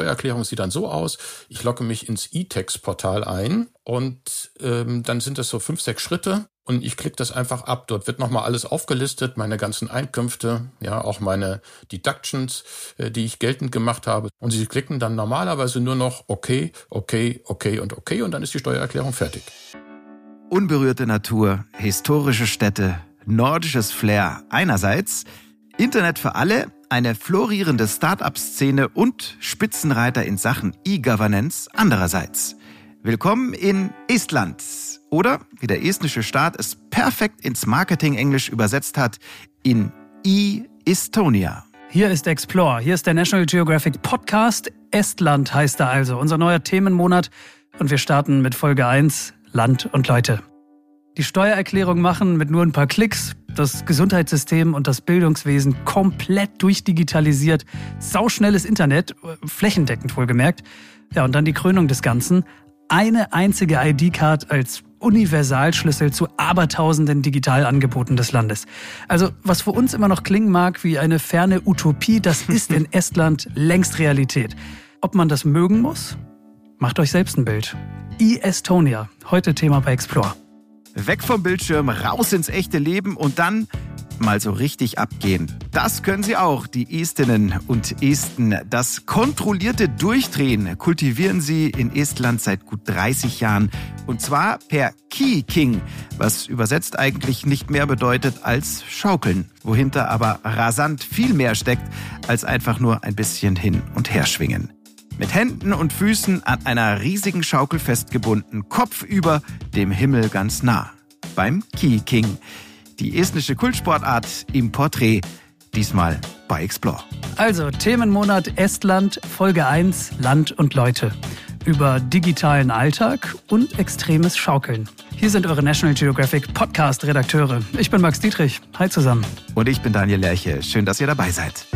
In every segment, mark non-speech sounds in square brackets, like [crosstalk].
Steuererklärung sieht dann so aus, ich logge mich ins E-Text-Portal ein und ähm, dann sind das so fünf, sechs Schritte und ich klicke das einfach ab. Dort wird nochmal alles aufgelistet, meine ganzen Einkünfte, ja, auch meine Deductions, äh, die ich geltend gemacht habe. Und Sie klicken dann normalerweise nur noch okay, okay, okay und okay und dann ist die Steuererklärung fertig. Unberührte Natur, historische Städte, nordisches Flair einerseits, Internet für alle, eine florierende Start-up-Szene und Spitzenreiter in Sachen E-Governance andererseits. Willkommen in Estland. Oder, wie der estnische Staat es perfekt ins Marketing-Englisch übersetzt hat, in E-Estonia. Hier ist Explore, hier ist der National Geographic Podcast. Estland heißt er also, unser neuer Themenmonat. Und wir starten mit Folge 1, Land und Leute. Die Steuererklärung machen mit nur ein paar Klicks, das Gesundheitssystem und das Bildungswesen komplett durchdigitalisiert, sauschnelles Internet, flächendeckend wohlgemerkt. Ja, und dann die Krönung des Ganzen. Eine einzige ID-Card als Universalschlüssel zu abertausenden Digitalangeboten des Landes. Also, was für uns immer noch klingen mag wie eine ferne Utopie, das [laughs] ist in Estland längst Realität. Ob man das mögen muss? Macht euch selbst ein Bild. E-Estonia, heute Thema bei Explore. Weg vom Bildschirm, raus ins echte Leben und dann mal so richtig abgehen. Das können sie auch, die Estinnen und Esten. Das kontrollierte Durchdrehen kultivieren sie in Estland seit gut 30 Jahren. Und zwar per Key King, was übersetzt eigentlich nicht mehr bedeutet als Schaukeln, wohinter aber rasant viel mehr steckt als einfach nur ein bisschen hin und her schwingen. Mit Händen und Füßen an einer riesigen Schaukel festgebunden, kopfüber dem Himmel ganz nah. Beim Key King die estnische Kultsportart im Porträt, diesmal bei Explore. Also Themenmonat Estland, Folge 1, Land und Leute. Über digitalen Alltag und extremes Schaukeln. Hier sind eure National Geographic Podcast-Redakteure. Ich bin Max Dietrich. Hi zusammen. Und ich bin Daniel Lerche. Schön, dass ihr dabei seid.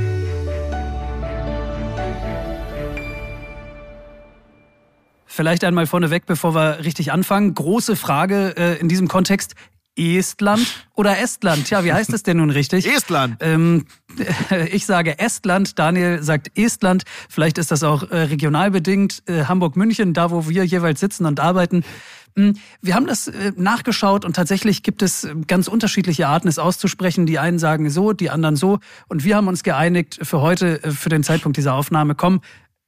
Vielleicht einmal vorneweg, bevor wir richtig anfangen. Große Frage äh, in diesem Kontext. Estland oder Estland? Tja, wie heißt es denn nun richtig? [laughs] Estland. Ähm, [laughs] ich sage Estland, Daniel sagt Estland. Vielleicht ist das auch äh, regional bedingt. Äh, Hamburg-München, da wo wir jeweils sitzen und arbeiten. Hm, wir haben das äh, nachgeschaut und tatsächlich gibt es ganz unterschiedliche Arten, es auszusprechen. Die einen sagen so, die anderen so. Und wir haben uns geeinigt für heute, für den Zeitpunkt dieser Aufnahme, komm,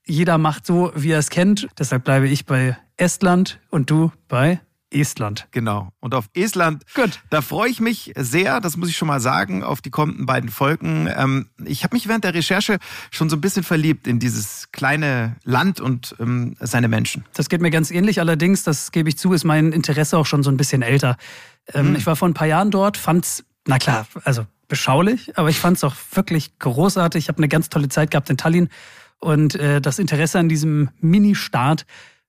jeder macht so, wie er es kennt. Deshalb bleibe ich bei Estland und du bei Estland. Genau. Und auf Estland, Gut. da freue ich mich sehr, das muss ich schon mal sagen, auf die kommenden beiden Folgen. Ähm, ich habe mich während der Recherche schon so ein bisschen verliebt in dieses kleine Land und ähm, seine Menschen. Das geht mir ganz ähnlich. Allerdings, das gebe ich zu, ist mein Interesse auch schon so ein bisschen älter. Ähm, mhm. Ich war vor ein paar Jahren dort, fand's, na klar, also beschaulich, aber ich fand es auch wirklich großartig. Ich habe eine ganz tolle Zeit gehabt in Tallinn und äh, das Interesse an diesem Mini-Staat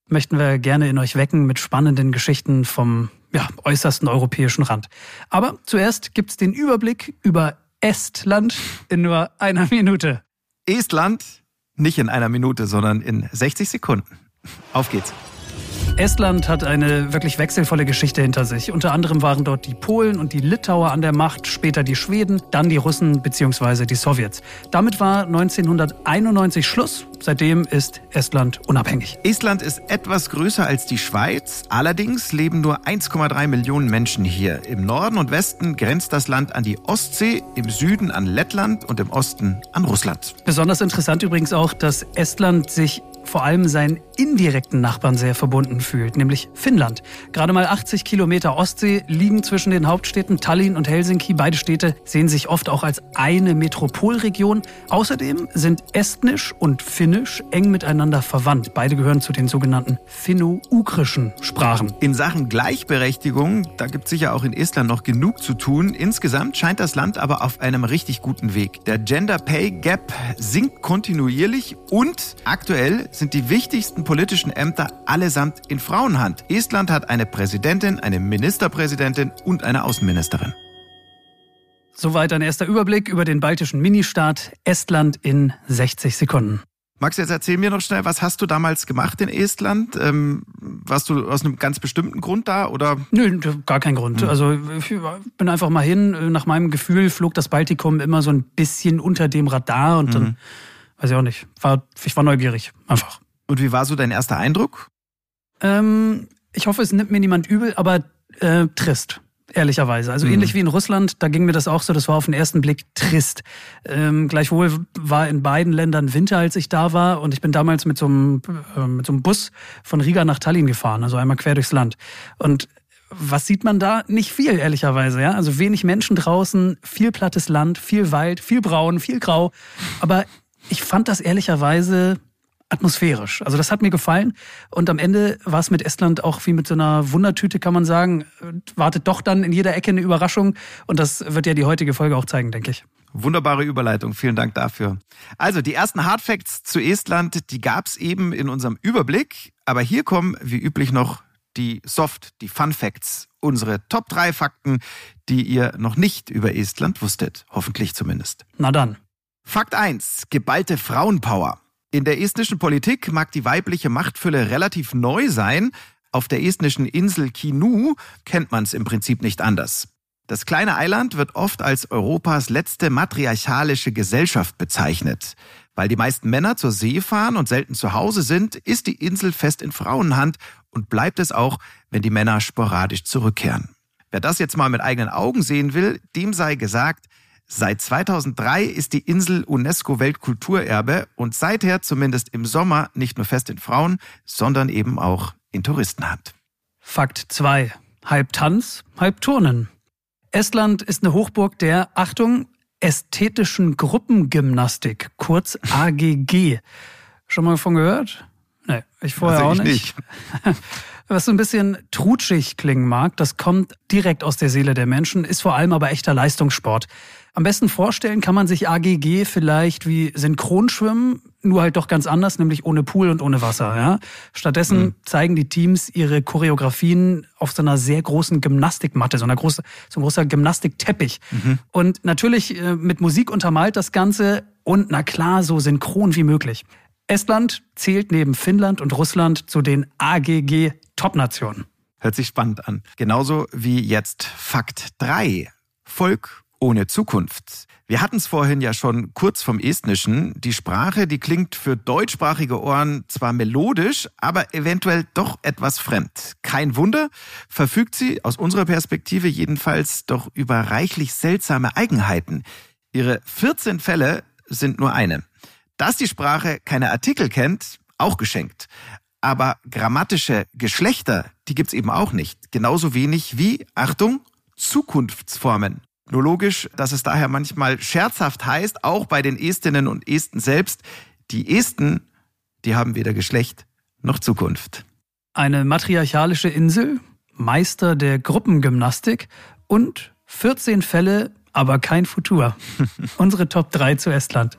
möchten wir gerne in euch wecken mit spannenden Geschichten vom ja, äußersten europäischen Rand. Aber zuerst gibt's den Überblick über Estland in nur einer Minute. Estland nicht in einer Minute, sondern in 60 Sekunden. Auf geht's. Estland hat eine wirklich wechselvolle Geschichte hinter sich. Unter anderem waren dort die Polen und die Litauer an der Macht, später die Schweden, dann die Russen bzw. die Sowjets. Damit war 1991 Schluss. Seitdem ist Estland unabhängig. Estland ist etwas größer als die Schweiz. Allerdings leben nur 1,3 Millionen Menschen hier. Im Norden und Westen grenzt das Land an die Ostsee, im Süden an Lettland und im Osten an Russland. Besonders interessant übrigens auch, dass Estland sich vor allem seinen indirekten Nachbarn sehr verbunden fühlt, nämlich Finnland. Gerade mal 80 Kilometer Ostsee liegen zwischen den Hauptstädten Tallinn und Helsinki. Beide Städte sehen sich oft auch als eine Metropolregion. Außerdem sind Estnisch und Finnisch eng miteinander verwandt. Beide gehören zu den sogenannten finno-ugrischen Sprachen. In Sachen Gleichberechtigung, da gibt es sicher auch in Estland noch genug zu tun. Insgesamt scheint das Land aber auf einem richtig guten Weg. Der Gender Pay Gap sinkt kontinuierlich und aktuell sind die wichtigsten politischen Ämter allesamt in Frauenhand. Estland hat eine Präsidentin, eine Ministerpräsidentin und eine Außenministerin. Soweit ein erster Überblick über den baltischen Ministaat Estland in 60 Sekunden. Max, jetzt erzähl mir noch schnell, was hast du damals gemacht in Estland? Ähm, warst du aus einem ganz bestimmten Grund da oder? Nö, gar kein Grund. Mhm. Also ich bin einfach mal hin. Nach meinem Gefühl flog das Baltikum immer so ein bisschen unter dem Radar und mhm. dann weiß ich auch nicht. War, ich war neugierig, einfach. Und wie war so dein erster Eindruck? Ähm, ich hoffe, es nimmt mir niemand übel, aber äh, trist ehrlicherweise. Also mhm. ähnlich wie in Russland, da ging mir das auch so, das war auf den ersten Blick trist. Ähm, gleichwohl war in beiden Ländern Winter, als ich da war und ich bin damals mit so einem, äh, mit so einem Bus von Riga nach Tallinn gefahren, also einmal quer durchs Land. Und was sieht man da? Nicht viel, ehrlicherweise, ja. Also wenig Menschen draußen, viel plattes Land, viel Wald, viel Braun, viel Grau. Aber ich fand das ehrlicherweise atmosphärisch. Also das hat mir gefallen. Und am Ende war es mit Estland auch wie mit so einer Wundertüte, kann man sagen. Wartet doch dann in jeder Ecke eine Überraschung. Und das wird ja die heutige Folge auch zeigen, denke ich. Wunderbare Überleitung, vielen Dank dafür. Also die ersten Hardfacts zu Estland, die gab es eben in unserem Überblick. Aber hier kommen wie üblich noch die Soft, die Fun Facts, unsere Top 3 Fakten, die ihr noch nicht über Estland wusstet. Hoffentlich zumindest. Na dann. Fakt 1. Geballte Frauenpower. In der estnischen Politik mag die weibliche Machtfülle relativ neu sein. Auf der estnischen Insel Kinu kennt man es im Prinzip nicht anders. Das kleine Eiland wird oft als Europas letzte matriarchalische Gesellschaft bezeichnet. Weil die meisten Männer zur See fahren und selten zu Hause sind, ist die Insel fest in Frauenhand und bleibt es auch, wenn die Männer sporadisch zurückkehren. Wer das jetzt mal mit eigenen Augen sehen will, dem sei gesagt, Seit 2003 ist die Insel UNESCO-Weltkulturerbe und seither zumindest im Sommer nicht nur fest in Frauen, sondern eben auch in Touristenhand. Fakt 2. Halb Tanz, halb Turnen. Estland ist eine Hochburg der, Achtung, ästhetischen Gruppengymnastik, kurz AGG. Schon mal von gehört? Nee, ich vorher auch nicht. nicht. [laughs] Was so ein bisschen trutschig klingen mag, das kommt direkt aus der Seele der Menschen, ist vor allem aber echter Leistungssport. Am besten vorstellen kann man sich AGG vielleicht wie Synchronschwimmen, nur halt doch ganz anders, nämlich ohne Pool und ohne Wasser. Ja? Stattdessen mhm. zeigen die Teams ihre Choreografien auf so einer sehr großen Gymnastikmatte, so, einer große, so ein großer Gymnastikteppich. Mhm. Und natürlich äh, mit Musik untermalt das Ganze und na klar, so synchron wie möglich. Estland zählt neben Finnland und Russland zu den AGG Top-Nationen. Hört sich spannend an. Genauso wie jetzt Fakt 3. Volk ohne Zukunft. Wir hatten es vorhin ja schon kurz vom Estnischen. Die Sprache, die klingt für deutschsprachige Ohren zwar melodisch, aber eventuell doch etwas fremd. Kein Wunder, verfügt sie aus unserer Perspektive jedenfalls doch über reichlich seltsame Eigenheiten. Ihre 14 Fälle sind nur eine. Dass die Sprache keine Artikel kennt, auch geschenkt. Aber grammatische Geschlechter, die gibt's eben auch nicht. Genauso wenig wie, Achtung, Zukunftsformen. Nur logisch, dass es daher manchmal scherzhaft heißt, auch bei den Estinnen und Esten selbst, die Esten, die haben weder Geschlecht noch Zukunft. Eine matriarchalische Insel, Meister der Gruppengymnastik und 14 Fälle, aber kein Futur. [laughs] Unsere Top 3 zu Estland.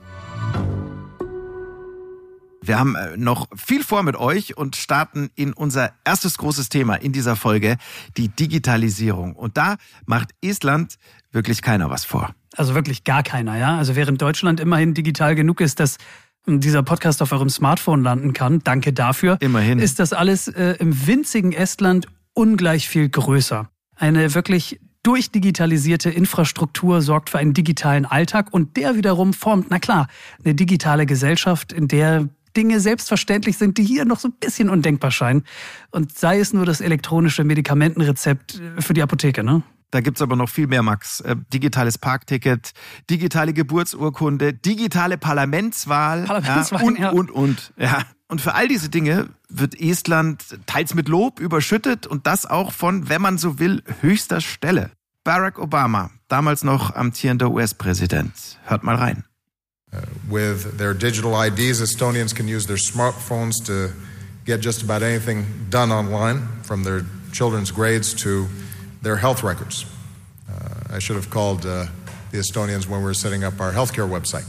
Wir haben äh, noch viel vor mit euch und starten in unser erstes großes Thema in dieser Folge, die Digitalisierung. Und da macht Estland wirklich keiner was vor. Also wirklich gar keiner, ja. Also während Deutschland immerhin digital genug ist, dass dieser Podcast auf eurem Smartphone landen kann, danke dafür. Immerhin. Ist das alles äh, im winzigen Estland ungleich viel größer. Eine wirklich durchdigitalisierte Infrastruktur sorgt für einen digitalen Alltag und der wiederum formt, na klar, eine digitale Gesellschaft, in der Dinge selbstverständlich sind, die hier noch so ein bisschen undenkbar scheinen. Und sei es nur das elektronische Medikamentenrezept für die Apotheke, ne? Da gibt's aber noch viel mehr, Max. Äh, digitales Parkticket, digitale Geburtsurkunde, digitale Parlamentswahl, Parlamentswahl ja, und, ja. und, und. Ja. Und für all diese Dinge wird Estland teils mit Lob überschüttet und das auch von, wenn man so will, höchster Stelle. Barack Obama, damals noch amtierender US-Präsident. Hört mal rein. Uh, with their digital IDs, Estonians can use their smartphones to get just about anything done online, from their children's grades to their health records. Uh, I should have called uh, the Estonians when we were setting up our healthcare website.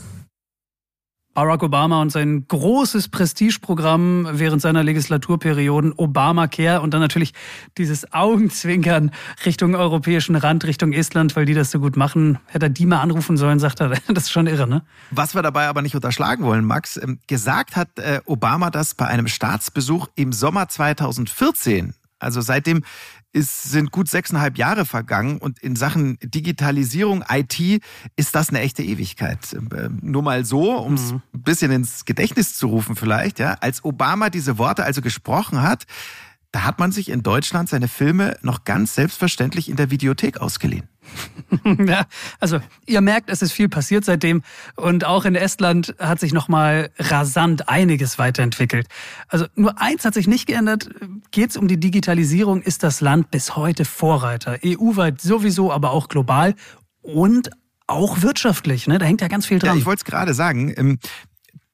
Barack Obama und sein großes Prestigeprogramm während seiner Legislaturperioden Obamacare und dann natürlich dieses Augenzwinkern Richtung europäischen Rand, Richtung Estland, weil die das so gut machen. Hätte er die mal anrufen sollen, sagt er, [laughs] das ist schon irre, ne? Was wir dabei aber nicht unterschlagen wollen, Max, ähm, gesagt hat äh, Obama das bei einem Staatsbesuch im Sommer 2014. Also seitdem es sind gut sechseinhalb Jahre vergangen und in Sachen Digitalisierung, IT ist das eine echte Ewigkeit. Ähm, nur mal so, um es mhm. ein bisschen ins Gedächtnis zu rufen vielleicht, ja. Als Obama diese Worte also gesprochen hat, da hat man sich in Deutschland seine Filme noch ganz selbstverständlich in der Videothek ausgeliehen. [laughs] ja, also ihr merkt, es ist viel passiert seitdem und auch in Estland hat sich noch mal rasant einiges weiterentwickelt. Also nur eins hat sich nicht geändert, geht es um die Digitalisierung, ist das Land bis heute Vorreiter, EU-weit sowieso, aber auch global und auch wirtschaftlich, ne? Da hängt ja ganz viel dran. Ja, ich wollte es gerade sagen.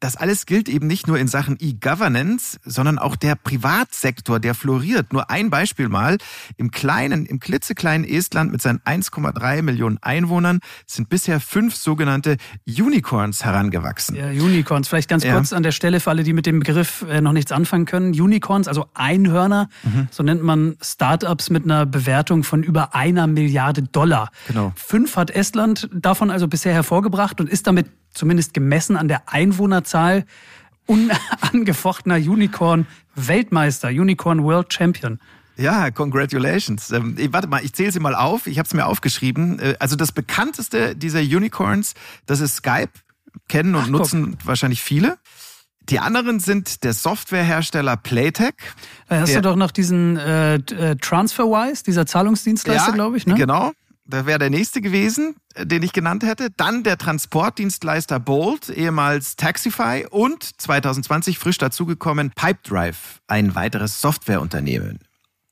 Das alles gilt eben nicht nur in Sachen E-Governance, sondern auch der Privatsektor, der floriert. Nur ein Beispiel mal. Im kleinen, im klitzekleinen Estland mit seinen 1,3 Millionen Einwohnern sind bisher fünf sogenannte Unicorns herangewachsen. Ja, Unicorns. Vielleicht ganz kurz ja. an der Stelle für alle, die mit dem Begriff äh, noch nichts anfangen können. Unicorns, also Einhörner, mhm. so nennt man Startups mit einer Bewertung von über einer Milliarde Dollar. Genau. Fünf hat Estland davon also bisher hervorgebracht und ist damit zumindest gemessen an der Einwohnerzahl, unangefochtener Unicorn-Weltmeister, Unicorn World Champion. Ja, congratulations. Ähm, warte mal, ich zähle sie mal auf. Ich habe es mir aufgeschrieben. Äh, also das bekannteste dieser Unicorns, das ist Skype. Kennen und Ach, nutzen guck. wahrscheinlich viele. Die anderen sind der Softwarehersteller Playtech. Da hast du doch noch diesen äh, äh TransferWise, dieser Zahlungsdienstleister, ja, glaube ich, ne? Genau. Da wäre der nächste gewesen, äh, den ich genannt hätte. Dann der Transportdienstleister Bolt, ehemals Taxify und 2020 frisch dazugekommen Pipedrive, ein weiteres Softwareunternehmen.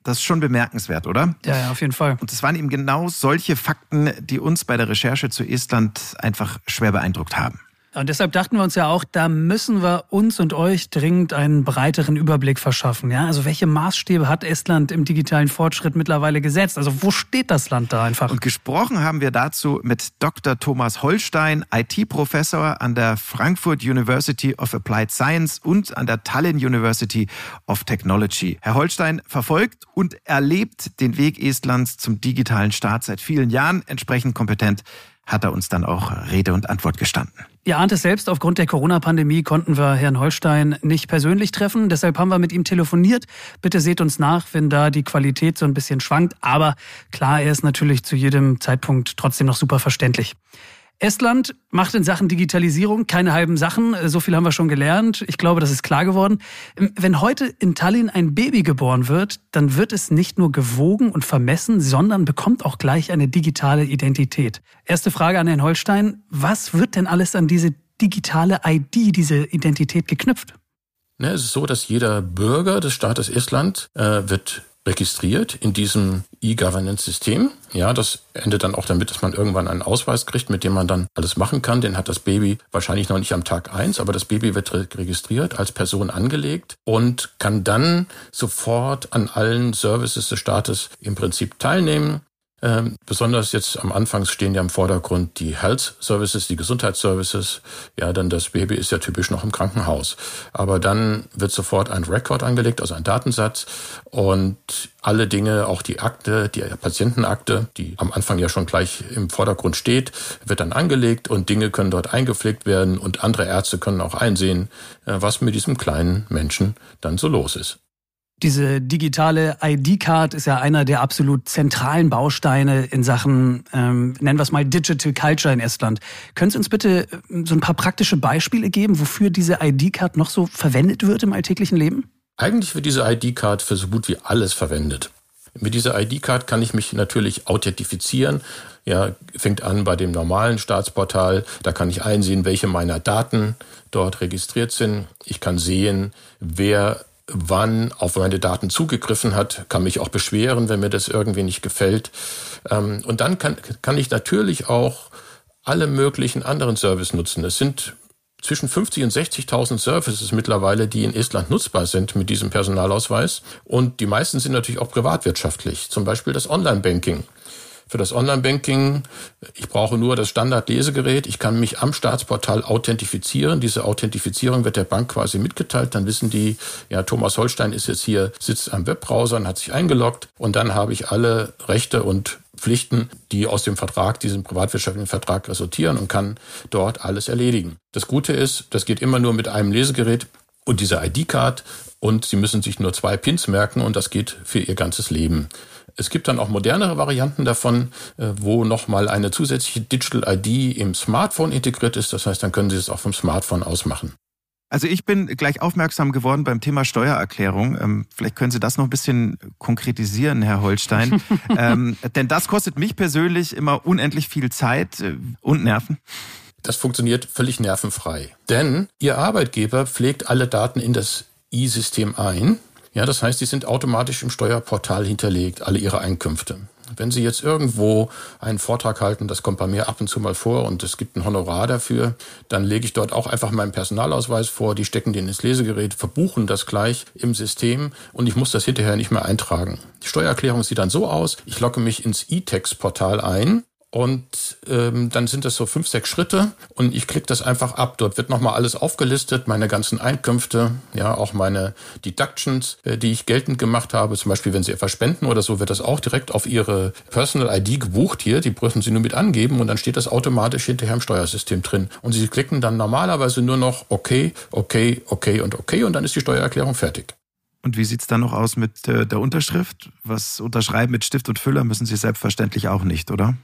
Das ist schon bemerkenswert, oder? Ja, ja, auf jeden Fall. Und es waren eben genau solche Fakten, die uns bei der Recherche zu Estland einfach schwer beeindruckt haben. Und deshalb dachten wir uns ja auch, da müssen wir uns und euch dringend einen breiteren Überblick verschaffen. Ja, also welche Maßstäbe hat Estland im digitalen Fortschritt mittlerweile gesetzt? Also wo steht das Land da einfach? Und gesprochen haben wir dazu mit Dr. Thomas Holstein, IT-Professor an der Frankfurt University of Applied Science und an der Tallinn University of Technology. Herr Holstein verfolgt und erlebt den Weg Estlands zum digitalen Staat seit vielen Jahren. Entsprechend kompetent hat er uns dann auch Rede und Antwort gestanden. Ihr ahnt es selbst, aufgrund der Corona-Pandemie konnten wir Herrn Holstein nicht persönlich treffen. Deshalb haben wir mit ihm telefoniert. Bitte seht uns nach, wenn da die Qualität so ein bisschen schwankt. Aber klar, er ist natürlich zu jedem Zeitpunkt trotzdem noch super verständlich. Estland macht in Sachen Digitalisierung keine halben Sachen. So viel haben wir schon gelernt. Ich glaube, das ist klar geworden. Wenn heute in Tallinn ein Baby geboren wird, dann wird es nicht nur gewogen und vermessen, sondern bekommt auch gleich eine digitale Identität. Erste Frage an Herrn Holstein. Was wird denn alles an diese digitale ID, diese Identität geknüpft? Ne, es ist so, dass jeder Bürger des Staates Estland äh, wird registriert in diesem E-Governance-System. Ja, das endet dann auch damit, dass man irgendwann einen Ausweis kriegt, mit dem man dann alles machen kann. Den hat das Baby wahrscheinlich noch nicht am Tag eins, aber das Baby wird registriert, als Person angelegt und kann dann sofort an allen Services des Staates im Prinzip teilnehmen. Ähm, besonders jetzt am Anfang stehen ja im Vordergrund die Health Services, die Gesundheitsservices. Ja, denn das Baby ist ja typisch noch im Krankenhaus. Aber dann wird sofort ein Record angelegt, also ein Datensatz. Und alle Dinge, auch die Akte, die Patientenakte, die am Anfang ja schon gleich im Vordergrund steht, wird dann angelegt und Dinge können dort eingepflegt werden und andere Ärzte können auch einsehen, äh, was mit diesem kleinen Menschen dann so los ist. Diese digitale ID-Card ist ja einer der absolut zentralen Bausteine in Sachen, ähm, nennen wir es mal Digital Culture in Estland. Können Sie uns bitte äh, so ein paar praktische Beispiele geben, wofür diese ID-Card noch so verwendet wird im alltäglichen Leben? Eigentlich wird diese ID-Card für so gut wie alles verwendet. Mit dieser ID-Card kann ich mich natürlich authentifizieren. Ja, fängt an bei dem normalen Staatsportal. Da kann ich einsehen, welche meiner Daten dort registriert sind. Ich kann sehen, wer wann auf meine Daten zugegriffen hat, kann mich auch beschweren, wenn mir das irgendwie nicht gefällt. Ähm, und dann kann, kann ich natürlich auch alle möglichen anderen Services nutzen. Es sind zwischen 50 und 60.000 Services mittlerweile, die in Estland nutzbar sind mit diesem Personalausweis. Und die meisten sind natürlich auch privatwirtschaftlich. Zum Beispiel das Online-Banking für das Online-Banking. Ich brauche nur das Standard-Lesegerät. Ich kann mich am Staatsportal authentifizieren. Diese Authentifizierung wird der Bank quasi mitgeteilt. Dann wissen die, ja, Thomas Holstein ist jetzt hier, sitzt am Webbrowser und hat sich eingeloggt. Und dann habe ich alle Rechte und Pflichten, die aus dem Vertrag, diesem privatwirtschaftlichen Vertrag resultieren und kann dort alles erledigen. Das Gute ist, das geht immer nur mit einem Lesegerät und dieser ID-Card und Sie müssen sich nur zwei Pins merken und das geht für Ihr ganzes Leben. Es gibt dann auch modernere Varianten davon, äh, wo nochmal eine zusätzliche Digital ID im Smartphone integriert ist. Das heißt, dann können Sie es auch vom Smartphone aus machen. Also ich bin gleich aufmerksam geworden beim Thema Steuererklärung. Ähm, vielleicht können Sie das noch ein bisschen konkretisieren, Herr Holstein. [laughs] ähm, denn das kostet mich persönlich immer unendlich viel Zeit äh, und Nerven. Das funktioniert völlig nervenfrei. Denn Ihr Arbeitgeber pflegt alle Daten in das I-System ein. Ja, das heißt, die sind automatisch im Steuerportal hinterlegt, alle Ihre Einkünfte. Wenn Sie jetzt irgendwo einen Vortrag halten, das kommt bei mir ab und zu mal vor und es gibt ein Honorar dafür, dann lege ich dort auch einfach meinen Personalausweis vor, die stecken den ins Lesegerät, verbuchen das gleich im System und ich muss das hinterher nicht mehr eintragen. Die Steuererklärung sieht dann so aus, ich logge mich ins E-Text-Portal ein und ähm, dann sind das so fünf, sechs Schritte und ich klicke das einfach ab. Dort wird nochmal alles aufgelistet, meine ganzen Einkünfte, ja, auch meine Deductions, äh, die ich geltend gemacht habe. Zum Beispiel, wenn Sie etwas spenden oder so, wird das auch direkt auf Ihre Personal ID gebucht hier. Die müssen Sie nur mit angeben und dann steht das automatisch hinterher im Steuersystem drin. Und Sie klicken dann normalerweise nur noch okay, okay, okay und okay und dann ist die Steuererklärung fertig. Und wie sieht's dann noch aus mit äh, der Unterschrift? Was unterschreiben mit Stift und Füller müssen Sie selbstverständlich auch nicht, oder?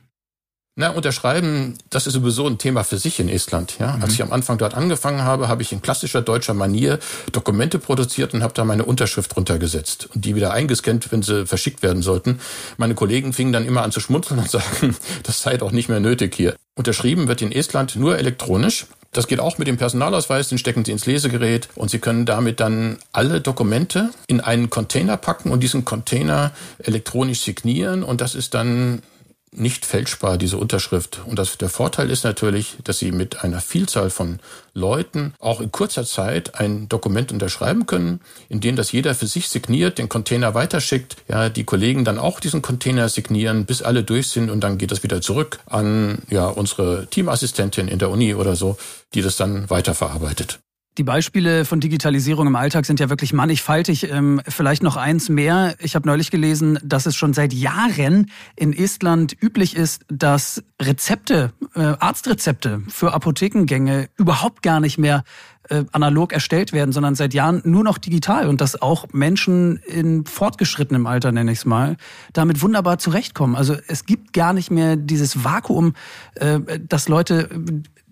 Na, unterschreiben, das ist sowieso ein Thema für sich in Estland. Ja? Mhm. Als ich am Anfang dort angefangen habe, habe ich in klassischer deutscher Manier Dokumente produziert und habe da meine Unterschrift runtergesetzt und die wieder eingescannt, wenn sie verschickt werden sollten. Meine Kollegen fingen dann immer an zu schmunzeln und [laughs] sagen, das sei doch nicht mehr nötig hier. Unterschrieben wird in Estland nur elektronisch. Das geht auch mit dem Personalausweis, den stecken Sie ins Lesegerät und Sie können damit dann alle Dokumente in einen Container packen und diesen Container elektronisch signieren und das ist dann nicht fälschbar, diese Unterschrift. Und das, der Vorteil ist natürlich, dass Sie mit einer Vielzahl von Leuten auch in kurzer Zeit ein Dokument unterschreiben können, in dem das jeder für sich signiert, den Container weiterschickt, ja, die Kollegen dann auch diesen Container signieren, bis alle durch sind und dann geht das wieder zurück an, ja, unsere Teamassistentin in der Uni oder so, die das dann weiterverarbeitet. Die Beispiele von Digitalisierung im Alltag sind ja wirklich mannigfaltig. Ähm, vielleicht noch eins mehr. Ich habe neulich gelesen, dass es schon seit Jahren in Estland üblich ist, dass Rezepte, äh, Arztrezepte für Apothekengänge überhaupt gar nicht mehr äh, analog erstellt werden, sondern seit Jahren nur noch digital und dass auch Menschen in fortgeschrittenem Alter, nenne ich es mal, damit wunderbar zurechtkommen. Also es gibt gar nicht mehr dieses Vakuum, äh, dass Leute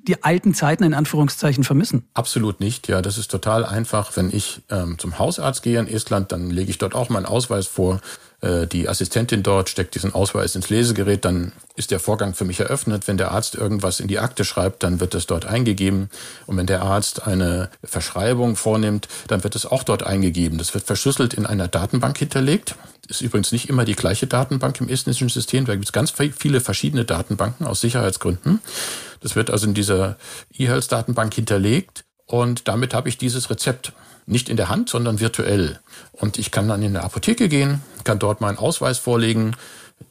die alten Zeiten in Anführungszeichen vermissen? Absolut nicht. Ja, das ist total einfach. Wenn ich ähm, zum Hausarzt gehe in Estland, dann lege ich dort auch meinen Ausweis vor. Äh, die Assistentin dort steckt diesen Ausweis ins Lesegerät, dann ist der Vorgang für mich eröffnet. Wenn der Arzt irgendwas in die Akte schreibt, dann wird es dort eingegeben. Und wenn der Arzt eine Verschreibung vornimmt, dann wird es auch dort eingegeben. Das wird verschlüsselt in einer Datenbank hinterlegt. Ist übrigens nicht immer die gleiche Datenbank im estnischen System. Da gibt es ganz viele verschiedene Datenbanken aus Sicherheitsgründen. Das wird also in dieser E-Health-Datenbank hinterlegt und damit habe ich dieses Rezept nicht in der Hand, sondern virtuell. Und ich kann dann in eine Apotheke gehen, kann dort meinen Ausweis vorlegen.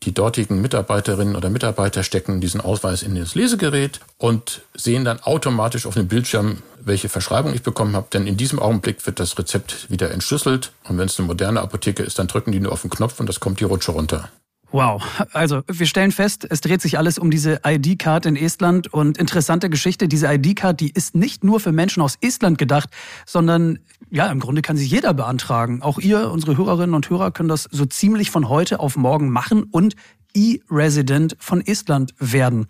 Die dortigen Mitarbeiterinnen oder Mitarbeiter stecken diesen Ausweis in das Lesegerät und sehen dann automatisch auf dem Bildschirm, welche Verschreibung ich bekommen habe. Denn in diesem Augenblick wird das Rezept wieder entschlüsselt. Und wenn es eine moderne Apotheke ist, dann drücken die nur auf den Knopf und das kommt die Rutsche runter. Wow. Also wir stellen fest, es dreht sich alles um diese ID-Card in Estland und interessante Geschichte, diese ID-Card, die ist nicht nur für Menschen aus Estland gedacht, sondern ja, im Grunde kann sie jeder beantragen. Auch ihr, unsere Hörerinnen und Hörer, können das so ziemlich von heute auf morgen machen und E-Resident von Estland werden.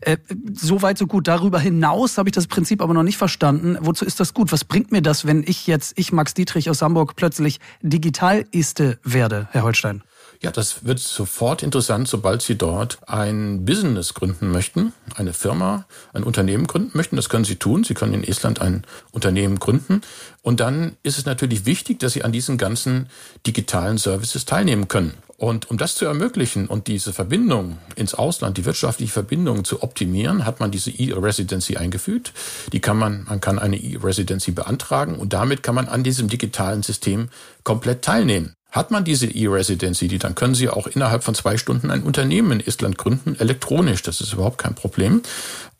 Äh, Soweit so gut. Darüber hinaus habe ich das Prinzip aber noch nicht verstanden. Wozu ist das gut? Was bringt mir das, wenn ich jetzt, ich Max Dietrich aus Hamburg, plötzlich Digital-Iste werde, Herr Holstein? Ja, das wird sofort interessant, sobald Sie dort ein Business gründen möchten, eine Firma, ein Unternehmen gründen möchten. Das können Sie tun. Sie können in Estland ein Unternehmen gründen. Und dann ist es natürlich wichtig, dass Sie an diesen ganzen digitalen Services teilnehmen können. Und um das zu ermöglichen und diese Verbindung ins Ausland, die wirtschaftliche Verbindung zu optimieren, hat man diese E-Residency eingefügt. Die kann man, man kann eine E-Residency beantragen und damit kann man an diesem digitalen System komplett teilnehmen. Hat man diese E-Residency, die, dann können Sie auch innerhalb von zwei Stunden ein Unternehmen in Estland gründen, elektronisch. Das ist überhaupt kein Problem.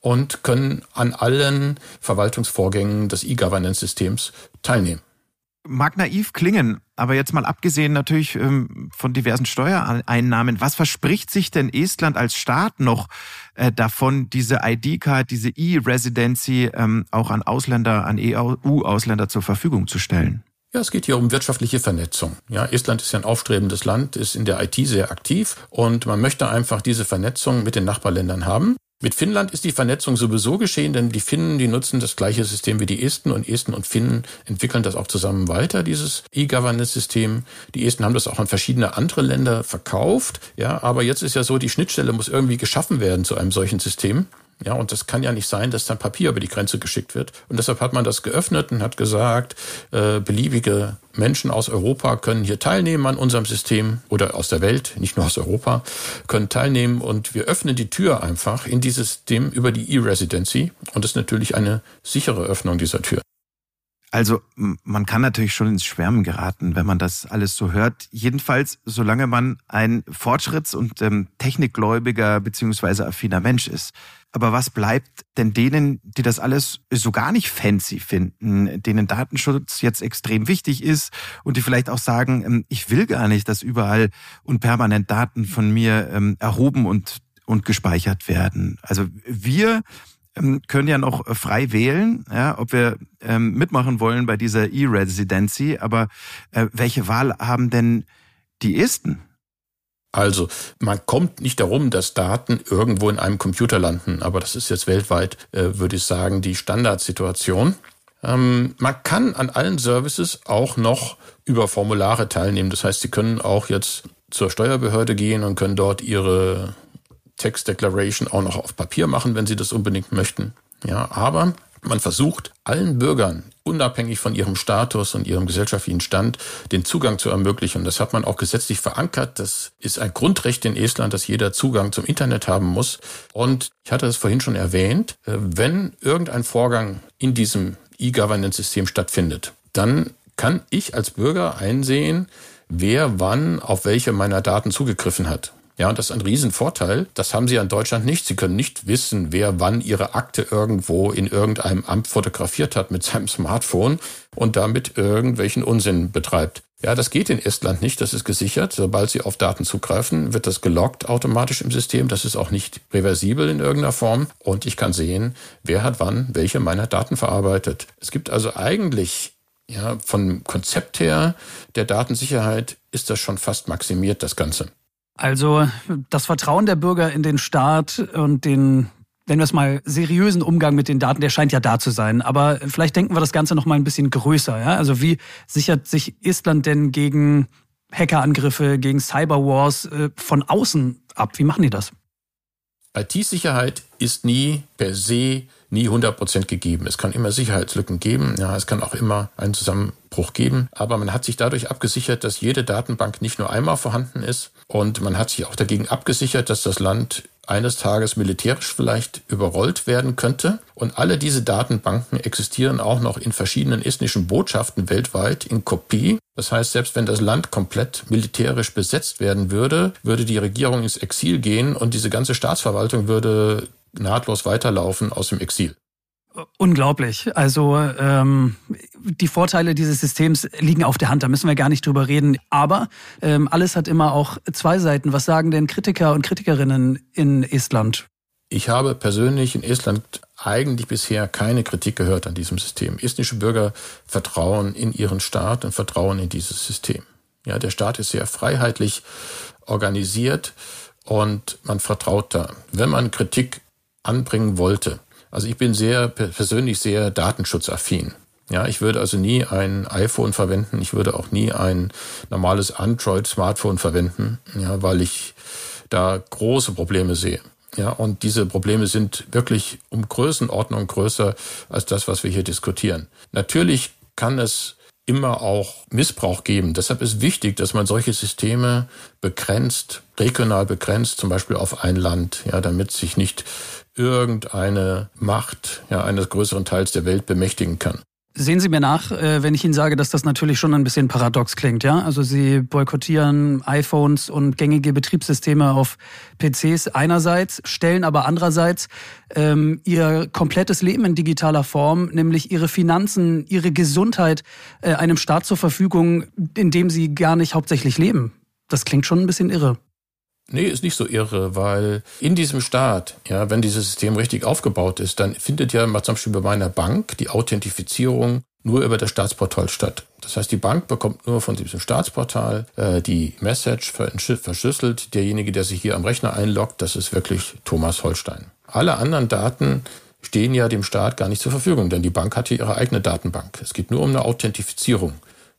Und können an allen Verwaltungsvorgängen des E-Governance-Systems teilnehmen. Mag naiv klingen, aber jetzt mal abgesehen natürlich ähm, von diversen Steuereinnahmen, was verspricht sich denn Estland als Staat noch äh, davon, diese ID-Card, diese E-Residency ähm, auch an Ausländer, an EU-Ausländer zur Verfügung zu stellen? Ja, es geht hier um wirtschaftliche Vernetzung. Ja, Estland ist ja ein aufstrebendes Land, ist in der IT sehr aktiv und man möchte einfach diese Vernetzung mit den Nachbarländern haben. Mit Finnland ist die Vernetzung sowieso geschehen, denn die Finnen, die nutzen das gleiche System wie die Esten und Esten und Finnen entwickeln das auch zusammen weiter, dieses E-Governance-System. Die Esten haben das auch an verschiedene andere Länder verkauft. Ja, aber jetzt ist ja so, die Schnittstelle muss irgendwie geschaffen werden zu einem solchen System. Ja, und das kann ja nicht sein, dass dann Papier über die Grenze geschickt wird. Und deshalb hat man das geöffnet und hat gesagt, äh, beliebige Menschen aus Europa können hier teilnehmen an unserem System oder aus der Welt, nicht nur aus Europa, können teilnehmen und wir öffnen die Tür einfach in dieses System über die E-Residency und das ist natürlich eine sichere Öffnung dieser Tür. Also man kann natürlich schon ins Schwärmen geraten, wenn man das alles so hört. Jedenfalls, solange man ein fortschritts- und ähm, technikgläubiger beziehungsweise affiner Mensch ist. Aber was bleibt denn denen, die das alles so gar nicht fancy finden, denen Datenschutz jetzt extrem wichtig ist und die vielleicht auch sagen, ähm, ich will gar nicht, dass überall und permanent Daten von mir ähm, erhoben und, und gespeichert werden? Also wir ähm, können ja noch frei wählen, ja, ob wir ähm, mitmachen wollen bei dieser E-Residency. Aber äh, welche Wahl haben denn die Esten? Also, man kommt nicht darum, dass Daten irgendwo in einem Computer landen, aber das ist jetzt weltweit, äh, würde ich sagen, die Standardsituation. Ähm, man kann an allen Services auch noch über Formulare teilnehmen. Das heißt, Sie können auch jetzt zur Steuerbehörde gehen und können dort Ihre Text Declaration auch noch auf Papier machen, wenn Sie das unbedingt möchten. Ja, aber man versucht allen Bürgern, unabhängig von ihrem Status und ihrem gesellschaftlichen Stand, den Zugang zu ermöglichen. Das hat man auch gesetzlich verankert. Das ist ein Grundrecht in Estland, dass jeder Zugang zum Internet haben muss. Und ich hatte es vorhin schon erwähnt, äh, wenn irgendein Vorgang in diesem E-Governance-System stattfindet, dann kann ich als Bürger einsehen, wer wann auf welche meiner Daten zugegriffen hat. Ja, und das ist ein Riesenvorteil. Das haben Sie in Deutschland nicht. Sie können nicht wissen, wer wann Ihre Akte irgendwo in irgendeinem Amt fotografiert hat mit [laughs] seinem Smartphone und damit irgendwelchen Unsinn betreibt. Ja, das geht in Estland nicht. Das ist gesichert. Sobald Sie auf Daten zugreifen, wird das gelockt automatisch im System. Das ist auch nicht reversibel in irgendeiner Form. Und ich kann sehen, wer hat wann welche meiner Daten verarbeitet. Es gibt also eigentlich ja, vom Konzept her der Datensicherheit ist das schon fast maximiert, das Ganze. Also das Vertrauen der Bürger in den Staat und den nennen wir es mal, seriösen Umgang mit den Daten, der scheint ja da zu sein. Aber vielleicht denken wir das Ganze noch mal ein bisschen größer. Ja? Also wie sichert sich Estland denn gegen Hackerangriffe, gegen Cyberwars äh, von außen ab? Wie machen die das? IT-Sicherheit ist nie per se nie 100% gegeben. Es kann immer Sicherheitslücken geben. Ja, es kann auch immer einen Zusammenbruch geben. Aber man hat sich dadurch abgesichert, dass jede Datenbank nicht nur einmal vorhanden ist. Und man hat sich auch dagegen abgesichert, dass das Land eines Tages militärisch vielleicht überrollt werden könnte. Und alle diese Datenbanken existieren auch noch in verschiedenen estnischen Botschaften weltweit in Kopie. Das heißt, selbst wenn das Land komplett militärisch besetzt werden würde, würde die Regierung ins Exil gehen und diese ganze Staatsverwaltung würde nahtlos weiterlaufen aus dem Exil. Unglaublich. Also ähm, die Vorteile dieses Systems liegen auf der Hand, da müssen wir gar nicht drüber reden. Aber ähm, alles hat immer auch zwei Seiten. Was sagen denn Kritiker und Kritikerinnen in Estland? Ich habe persönlich in Estland eigentlich bisher keine Kritik gehört an diesem System. Estnische Bürger vertrauen in ihren Staat und vertrauen in dieses System. Ja, der Staat ist sehr freiheitlich organisiert und man vertraut da. Wenn man Kritik anbringen wollte, also ich bin sehr persönlich sehr datenschutzaffin. Ja, ich würde also nie ein iPhone verwenden. Ich würde auch nie ein normales Android-Smartphone verwenden, ja, weil ich da große Probleme sehe. Ja, und diese Probleme sind wirklich um Größenordnung größer als das, was wir hier diskutieren. Natürlich kann es immer auch Missbrauch geben. Deshalb ist wichtig, dass man solche Systeme begrenzt, regional begrenzt, zum Beispiel auf ein Land, ja, damit sich nicht irgendeine Macht ja, eines größeren Teils der Welt bemächtigen kann. Sehen Sie mir nach, äh, wenn ich Ihnen sage, dass das natürlich schon ein bisschen paradox klingt, ja? Also Sie boykottieren iPhones und gängige Betriebssysteme auf PCs einerseits, stellen aber andererseits ähm, Ihr komplettes Leben in digitaler Form, nämlich Ihre Finanzen, Ihre Gesundheit äh, einem Staat zur Verfügung, in dem Sie gar nicht hauptsächlich leben. Das klingt schon ein bisschen irre. Nee, ist nicht so irre, weil in diesem Staat, ja, wenn dieses System richtig aufgebaut ist, dann findet ja zum Beispiel bei meiner Bank die Authentifizierung nur über das Staatsportal statt. Das heißt, die Bank bekommt nur von diesem Staatsportal äh, die Message verschlüsselt. Derjenige, der sich hier am Rechner einloggt, das ist wirklich Thomas Holstein. Alle anderen Daten stehen ja dem Staat gar nicht zur Verfügung, denn die Bank hat hier ihre eigene Datenbank. Es geht nur um eine Authentifizierung.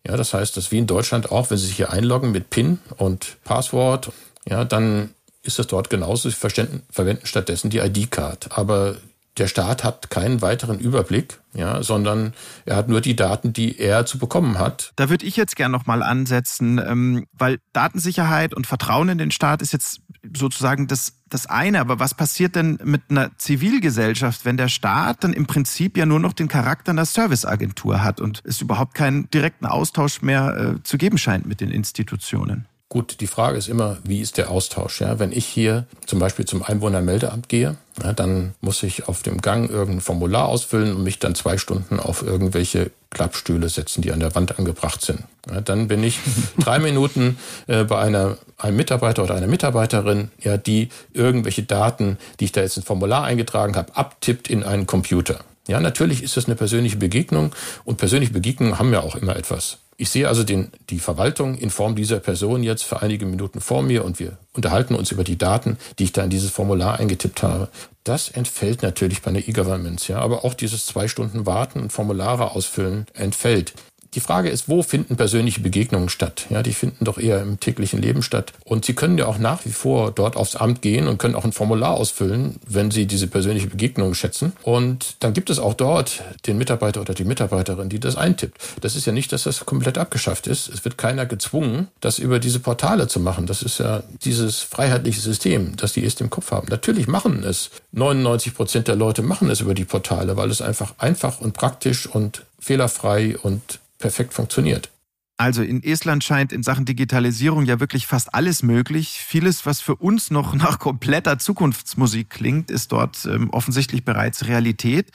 Ja, das heißt, dass wie in Deutschland auch, wenn Sie sich hier einloggen mit PIN und Passwort, ja, dann ist das dort genauso. Sie verwenden stattdessen die ID-Card. Aber der Staat hat keinen weiteren Überblick, ja, sondern er hat nur die Daten, die er zu bekommen hat. Da würde ich jetzt gerne nochmal ansetzen, ähm, weil Datensicherheit und Vertrauen in den Staat ist jetzt sozusagen das, das eine. Aber was passiert denn mit einer Zivilgesellschaft, wenn der Staat dann im Prinzip ja nur noch den Charakter einer Serviceagentur hat und es überhaupt keinen direkten Austausch mehr äh, zu geben scheint mit den Institutionen? Gut, die Frage ist immer, wie ist der Austausch? Ja, wenn ich hier zum Beispiel zum Einwohnermeldeamt gehe, ja, dann muss ich auf dem Gang irgendein Formular ausfüllen und mich dann zwei Stunden auf irgendwelche Klappstühle setzen, die an der Wand angebracht sind. Ja, dann bin ich [laughs] drei Minuten äh, bei einer, einem Mitarbeiter oder einer Mitarbeiterin, ja, die irgendwelche Daten, die ich da jetzt ins Formular eingetragen habe, abtippt in einen Computer. Ja, natürlich ist das eine persönliche Begegnung und persönliche Begegnungen haben ja auch immer etwas. Ich sehe also den, die Verwaltung in Form dieser Person jetzt für einige Minuten vor mir und wir unterhalten uns über die Daten, die ich da in dieses Formular eingetippt habe. Das entfällt natürlich bei der E-Governments, ja, aber auch dieses zwei Stunden Warten und Formulare ausfüllen entfällt. Die Frage ist, wo finden persönliche Begegnungen statt? Ja, die finden doch eher im täglichen Leben statt. Und Sie können ja auch nach wie vor dort aufs Amt gehen und können auch ein Formular ausfüllen, wenn Sie diese persönliche Begegnung schätzen. Und dann gibt es auch dort den Mitarbeiter oder die Mitarbeiterin, die das eintippt. Das ist ja nicht, dass das komplett abgeschafft ist. Es wird keiner gezwungen, das über diese Portale zu machen. Das ist ja dieses freiheitliche System, das die erst im Kopf haben. Natürlich machen es 99 Prozent der Leute machen es über die Portale, weil es einfach einfach und praktisch und fehlerfrei und perfekt funktioniert. Also in Estland scheint in Sachen Digitalisierung ja wirklich fast alles möglich. Vieles, was für uns noch nach kompletter Zukunftsmusik klingt, ist dort ähm, offensichtlich bereits Realität.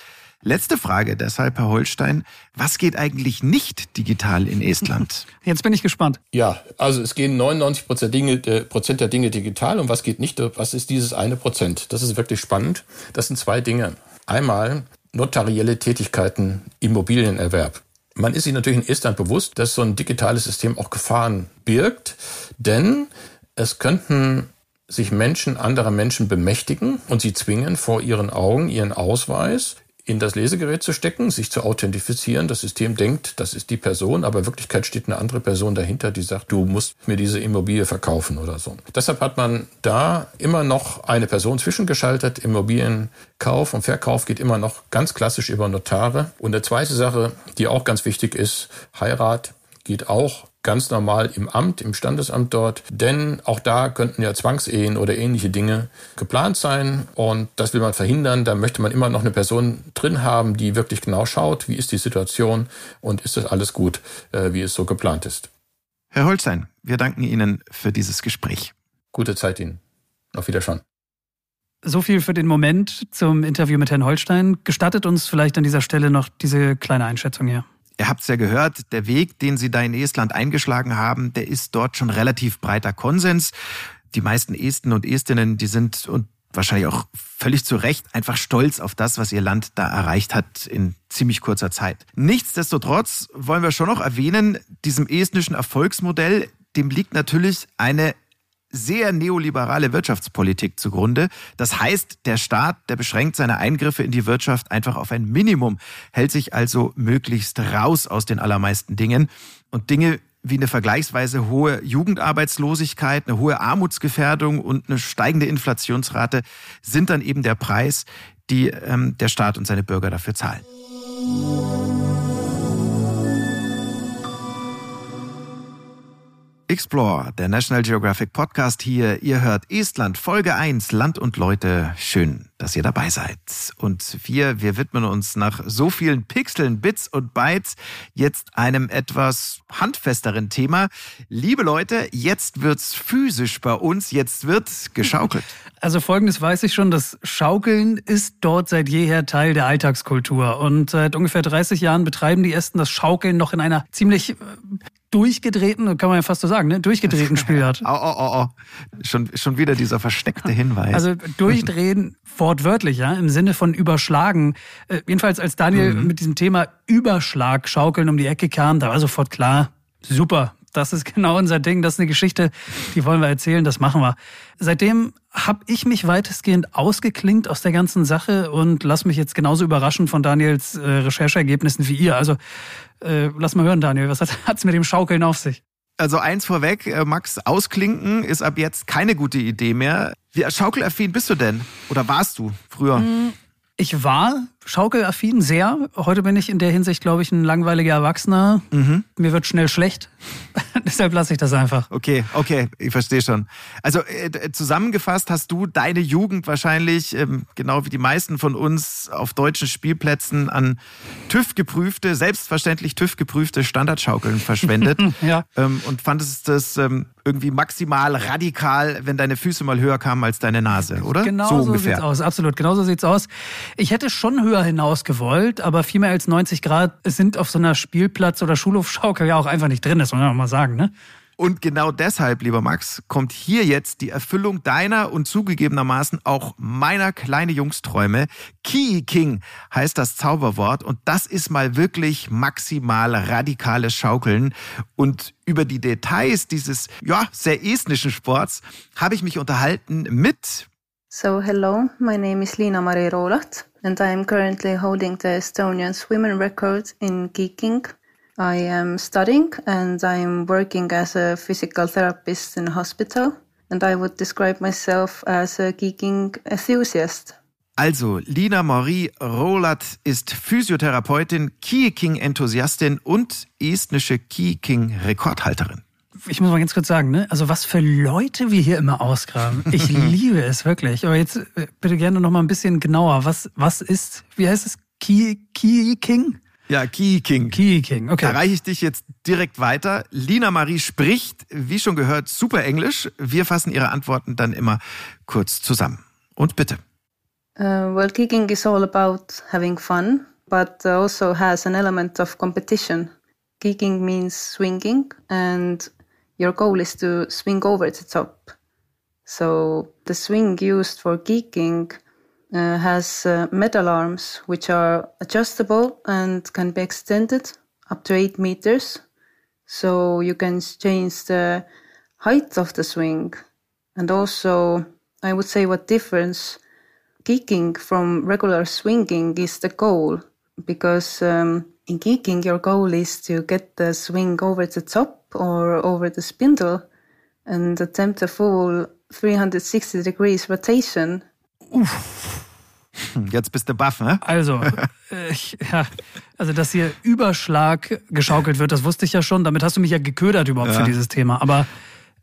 Letzte Frage deshalb, Herr Holstein. Was geht eigentlich nicht digital in Estland? [laughs] Jetzt bin ich gespannt. Ja, also es gehen 99 Prozent, Dinge, äh, Prozent der Dinge digital. Und was geht nicht? Was ist dieses eine Prozent? Das ist wirklich spannend. Das sind zwei Dinge. Einmal notarielle Tätigkeiten, Immobilienerwerb. Man ist sich natürlich in Estland bewusst, dass so ein digitales System auch Gefahren birgt, denn es könnten sich Menschen anderer Menschen bemächtigen und sie zwingen vor ihren Augen ihren Ausweis in das Lesegerät zu stecken, sich zu authentifizieren. Das System denkt, das ist die Person, aber in Wirklichkeit steht eine andere Person dahinter, die sagt, du musst mir diese Immobilie verkaufen oder so. Deshalb hat man da immer noch eine Person zwischengeschaltet. Immobilienkauf und Verkauf geht immer noch ganz klassisch über Notare. Und eine zweite Sache, die auch ganz wichtig ist, Heirat geht auch ganz normal im Amt, im Standesamt dort. Denn auch da könnten ja Zwangsehen oder ähnliche Dinge geplant sein. Und das will man verhindern. Da möchte man immer noch eine Person drin haben, die wirklich genau schaut, wie ist die Situation und ist das alles gut, äh, wie es so geplant ist. Herr Holstein, wir danken Ihnen für dieses Gespräch. Gute Zeit Ihnen. Auf Wiederschauen. So viel für den Moment zum Interview mit Herrn Holstein. Gestattet uns vielleicht an dieser Stelle noch diese kleine Einschätzung hier. Ihr habt es ja gehört, der Weg, den Sie da in Estland eingeschlagen haben, der ist dort schon relativ breiter Konsens. Die meisten Esten und Estinnen, die sind und wahrscheinlich auch völlig zu Recht einfach stolz auf das, was ihr Land da erreicht hat in ziemlich kurzer Zeit. Nichtsdestotrotz wollen wir schon noch erwähnen, diesem estnischen Erfolgsmodell, dem liegt natürlich eine sehr neoliberale Wirtschaftspolitik zugrunde. Das heißt, der Staat, der beschränkt seine Eingriffe in die Wirtschaft einfach auf ein Minimum, hält sich also möglichst raus aus den allermeisten Dingen. Und Dinge wie eine vergleichsweise hohe Jugendarbeitslosigkeit, eine hohe Armutsgefährdung und eine steigende Inflationsrate sind dann eben der Preis, die ähm, der Staat und seine Bürger dafür zahlen. Explore, der National Geographic Podcast hier. Ihr hört Estland, Folge 1, Land und Leute. Schön, dass ihr dabei seid. Und wir, wir widmen uns nach so vielen Pixeln, Bits und Bytes jetzt einem etwas handfesteren Thema. Liebe Leute, jetzt wird's physisch bei uns, jetzt wird geschaukelt. [laughs] Also folgendes weiß ich schon, das Schaukeln ist dort seit jeher Teil der Alltagskultur. Und seit ungefähr 30 Jahren betreiben die Esten das Schaukeln noch in einer ziemlich äh, durchgedrehten, kann man ja fast so sagen, ne? durchgedrehten [laughs] Spielart. oh, oh, oh, oh. Schon, schon wieder dieser versteckte Hinweis. Also durchdrehen wortwörtlich, ja, im Sinne von überschlagen. Äh, jedenfalls als Daniel mhm. mit diesem Thema Überschlag schaukeln um die Ecke kam, da war sofort klar, super, das ist genau unser Ding. Das ist eine Geschichte, die wollen wir erzählen, das machen wir. Seitdem habe ich mich weitestgehend ausgeklingt aus der ganzen Sache und lass mich jetzt genauso überraschen von Daniels äh, Rechercheergebnissen wie ihr. Also äh, lass mal hören, Daniel, was hat [laughs] es mit dem Schaukeln auf sich? Also eins vorweg, äh, Max, ausklinken ist ab jetzt keine gute Idee mehr. Wie schaukelaffin bist du denn? Oder warst du früher? Ich war schaukelaffin sehr. Heute bin ich in der Hinsicht, glaube ich, ein langweiliger Erwachsener. Mhm. Mir wird schnell schlecht. [laughs] Deshalb lasse ich das einfach. Okay, okay, ich verstehe schon. Also äh, zusammengefasst hast du deine Jugend wahrscheinlich, ähm, genau wie die meisten von uns, auf deutschen Spielplätzen an TÜV geprüfte, selbstverständlich TÜV geprüfte Standardschaukeln verschwendet. [laughs] ja. Ähm, und fandest das ähm, irgendwie maximal radikal, wenn deine Füße mal höher kamen als deine Nase, oder? Genau so, so ungefähr. sieht's aus, absolut. Genau so sieht's aus. Ich hätte schon höher hinaus gewollt, aber viel mehr als 90 Grad sind auf so einer Spielplatz- oder Schulhofschaukel ja auch einfach nicht drin, das muss man auch mal sagen, ne? Und genau deshalb, lieber Max, kommt hier jetzt die Erfüllung deiner und zugegebenermaßen auch meiner kleine Jungsträume. Key King heißt das Zauberwort und das ist mal wirklich maximal radikales Schaukeln. Und über die Details dieses, ja, sehr estnischen Sports habe ich mich unterhalten mit So hello, my name is Lina Mari Rolat and I am currently holding the Estonian swimming record in geeking. I am studying and I'm working as a physical therapist in a hospital. And I would describe myself as a geeking enthusiast. Also, Lina Marie Rolat ist Physiotherapeutin, Kieking-Enthusiastin und estnische Kieking-Rekordhalterin. Ich muss mal ganz kurz sagen, ne? Also was für Leute wir hier immer ausgraben. Ich [laughs] liebe es wirklich. Aber jetzt äh, bitte gerne noch mal ein bisschen genauer. Was, was ist, wie heißt es? Kieking? Ja, Key King. Key King, okay. Da reiche ich dich jetzt direkt weiter. Lina Marie spricht, wie schon gehört, super Englisch. Wir fassen ihre Antworten dann immer kurz zusammen. Und bitte. Uh, well, kicking is all about having fun, but also has an element of competition. Kicking means swinging, and your goal is to swing over the top. So the swing used for kicking uh, has uh, metal arms which are adjustable and can be extended up to 8 meters. So you can change the height of the swing. And also, I would say what difference kicking from regular swinging is the goal. Because um, in kicking, your goal is to get the swing over the top or over the spindle and attempt a full 360 degrees rotation Uff. Jetzt bist du baff, ne? Also, [laughs] äh, ich, ja, also dass hier Überschlag geschaukelt wird, das wusste ich ja schon. Damit hast du mich ja geködert überhaupt ja. für dieses Thema. Aber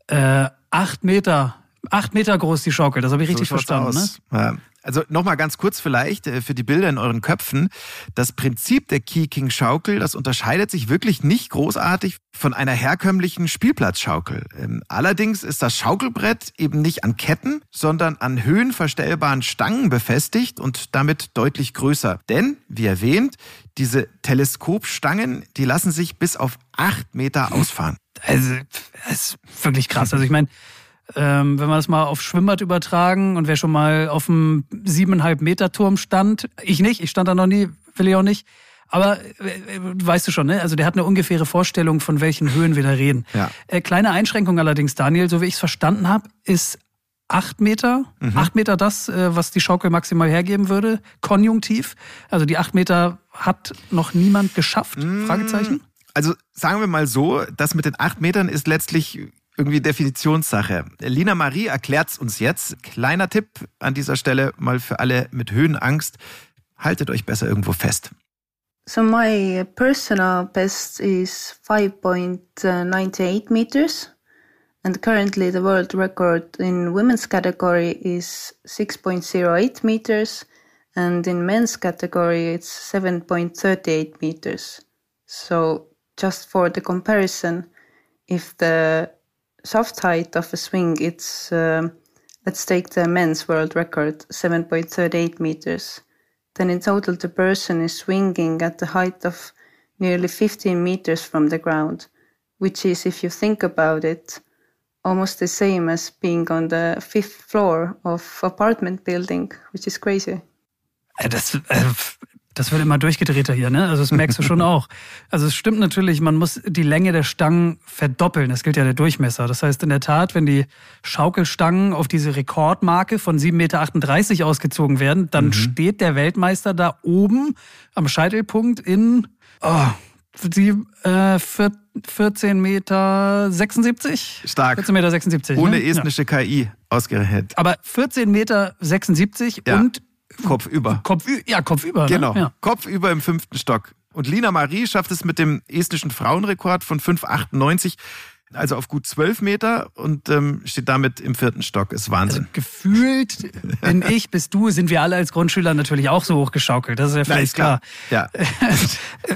äh, acht Meter, acht Meter groß die Schaukel, das habe ich richtig so verstanden. Ne? Ja. Also nochmal ganz kurz vielleicht äh, für die Bilder in euren Köpfen. Das Prinzip der Key King Schaukel, das unterscheidet sich wirklich nicht großartig von einer herkömmlichen Spielplatzschaukel. Ähm, allerdings ist das Schaukelbrett eben nicht an Ketten, sondern an höhenverstellbaren Stangen befestigt und damit deutlich größer. Denn, wie erwähnt, diese Teleskopstangen, die lassen sich bis auf acht Meter ausfahren. Also, das ist wirklich krass. Also ich meine, ähm, wenn wir das mal auf Schwimmbad übertragen und wer schon mal auf einem siebeneinhalb Meter Turm stand, ich nicht, ich stand da noch nie, will ich auch nicht. Aber äh, weißt du schon, ne? Also der hat eine ungefähre Vorstellung, von welchen Höhen wir da reden. Ja. Äh, kleine Einschränkung allerdings, Daniel, so wie ich es verstanden habe, ist acht Meter, mhm. acht Meter das, äh, was die Schaukel maximal hergeben würde, konjunktiv. Also die acht Meter hat noch niemand geschafft? Mhm. Fragezeichen. Also sagen wir mal so, das mit den acht Metern ist letztlich irgendwie Definitionssache. Lina Marie erklärt's uns jetzt. Kleiner Tipp an dieser Stelle mal für alle mit Höhenangst. Haltet euch besser irgendwo fest. So my personal best is 5.98 meters. And currently the world record in women's category is 6.08 meters. And in men's category it's 7.38 meters. So just for the comparison, if the soft height of a swing, it's uh, let's take the men's world record, 7.38 meters. Then in total, the person is swinging at the height of nearly 15 meters from the ground, which is, if you think about it, almost the same as being on the fifth floor of apartment building, which is crazy. Äh, [laughs] das, wird immer durchgedrehter hier, ne? Also das merkst du schon [laughs] auch. Also es stimmt natürlich, man muss die Länge der Stangen verdoppeln. Das gilt ja der Durchmesser. Das heißt in der Tat, wenn die Schaukelstangen auf diese Rekordmarke von 7,38 Meter ausgezogen werden, dann mhm. steht der Weltmeister da oben am Scheitelpunkt in oh, die äh, 14 Meter 76? Stark. 14 Meter 76. Ohne ne? estnische ja. KI ausgerechnet. Aber 14 Meter 76 ja. und Kopfüber. Kopf, ja, kopfüber. Ne? Genau. Ne? Ja. Kopfüber im fünften Stock. Und Lina Marie schafft es mit dem estnischen Frauenrekord von 5,98 also auf gut zwölf Meter und ähm, steht damit im vierten Stock. Ist Wahnsinn. Also gefühlt bin [laughs] ich, bist du, sind wir alle als Grundschüler natürlich auch so hochgeschaukelt. Das ist ja völlig klar. klar. Ja. [laughs]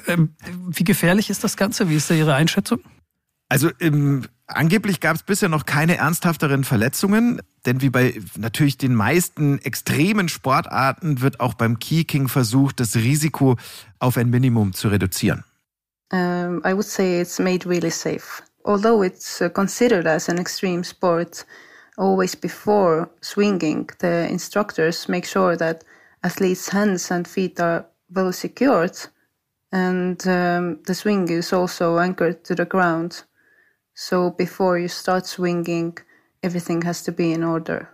Ähm, wie gefährlich ist das Ganze? Wie ist da Ihre Einschätzung? Also im, angeblich gab es bisher noch keine ernsthafteren Verletzungen, denn wie bei natürlich den meisten extremen Sportarten wird auch beim Keyking versucht, das Risiko auf ein Minimum zu reduzieren. Um, I would say it's made really safe. although it's uh, considered as an extreme sport, always before swinging, the instructors make sure that athletes' hands and feet are well secured, and um, the swing is also anchored to the ground. So before you start swinging, everything has to be in order.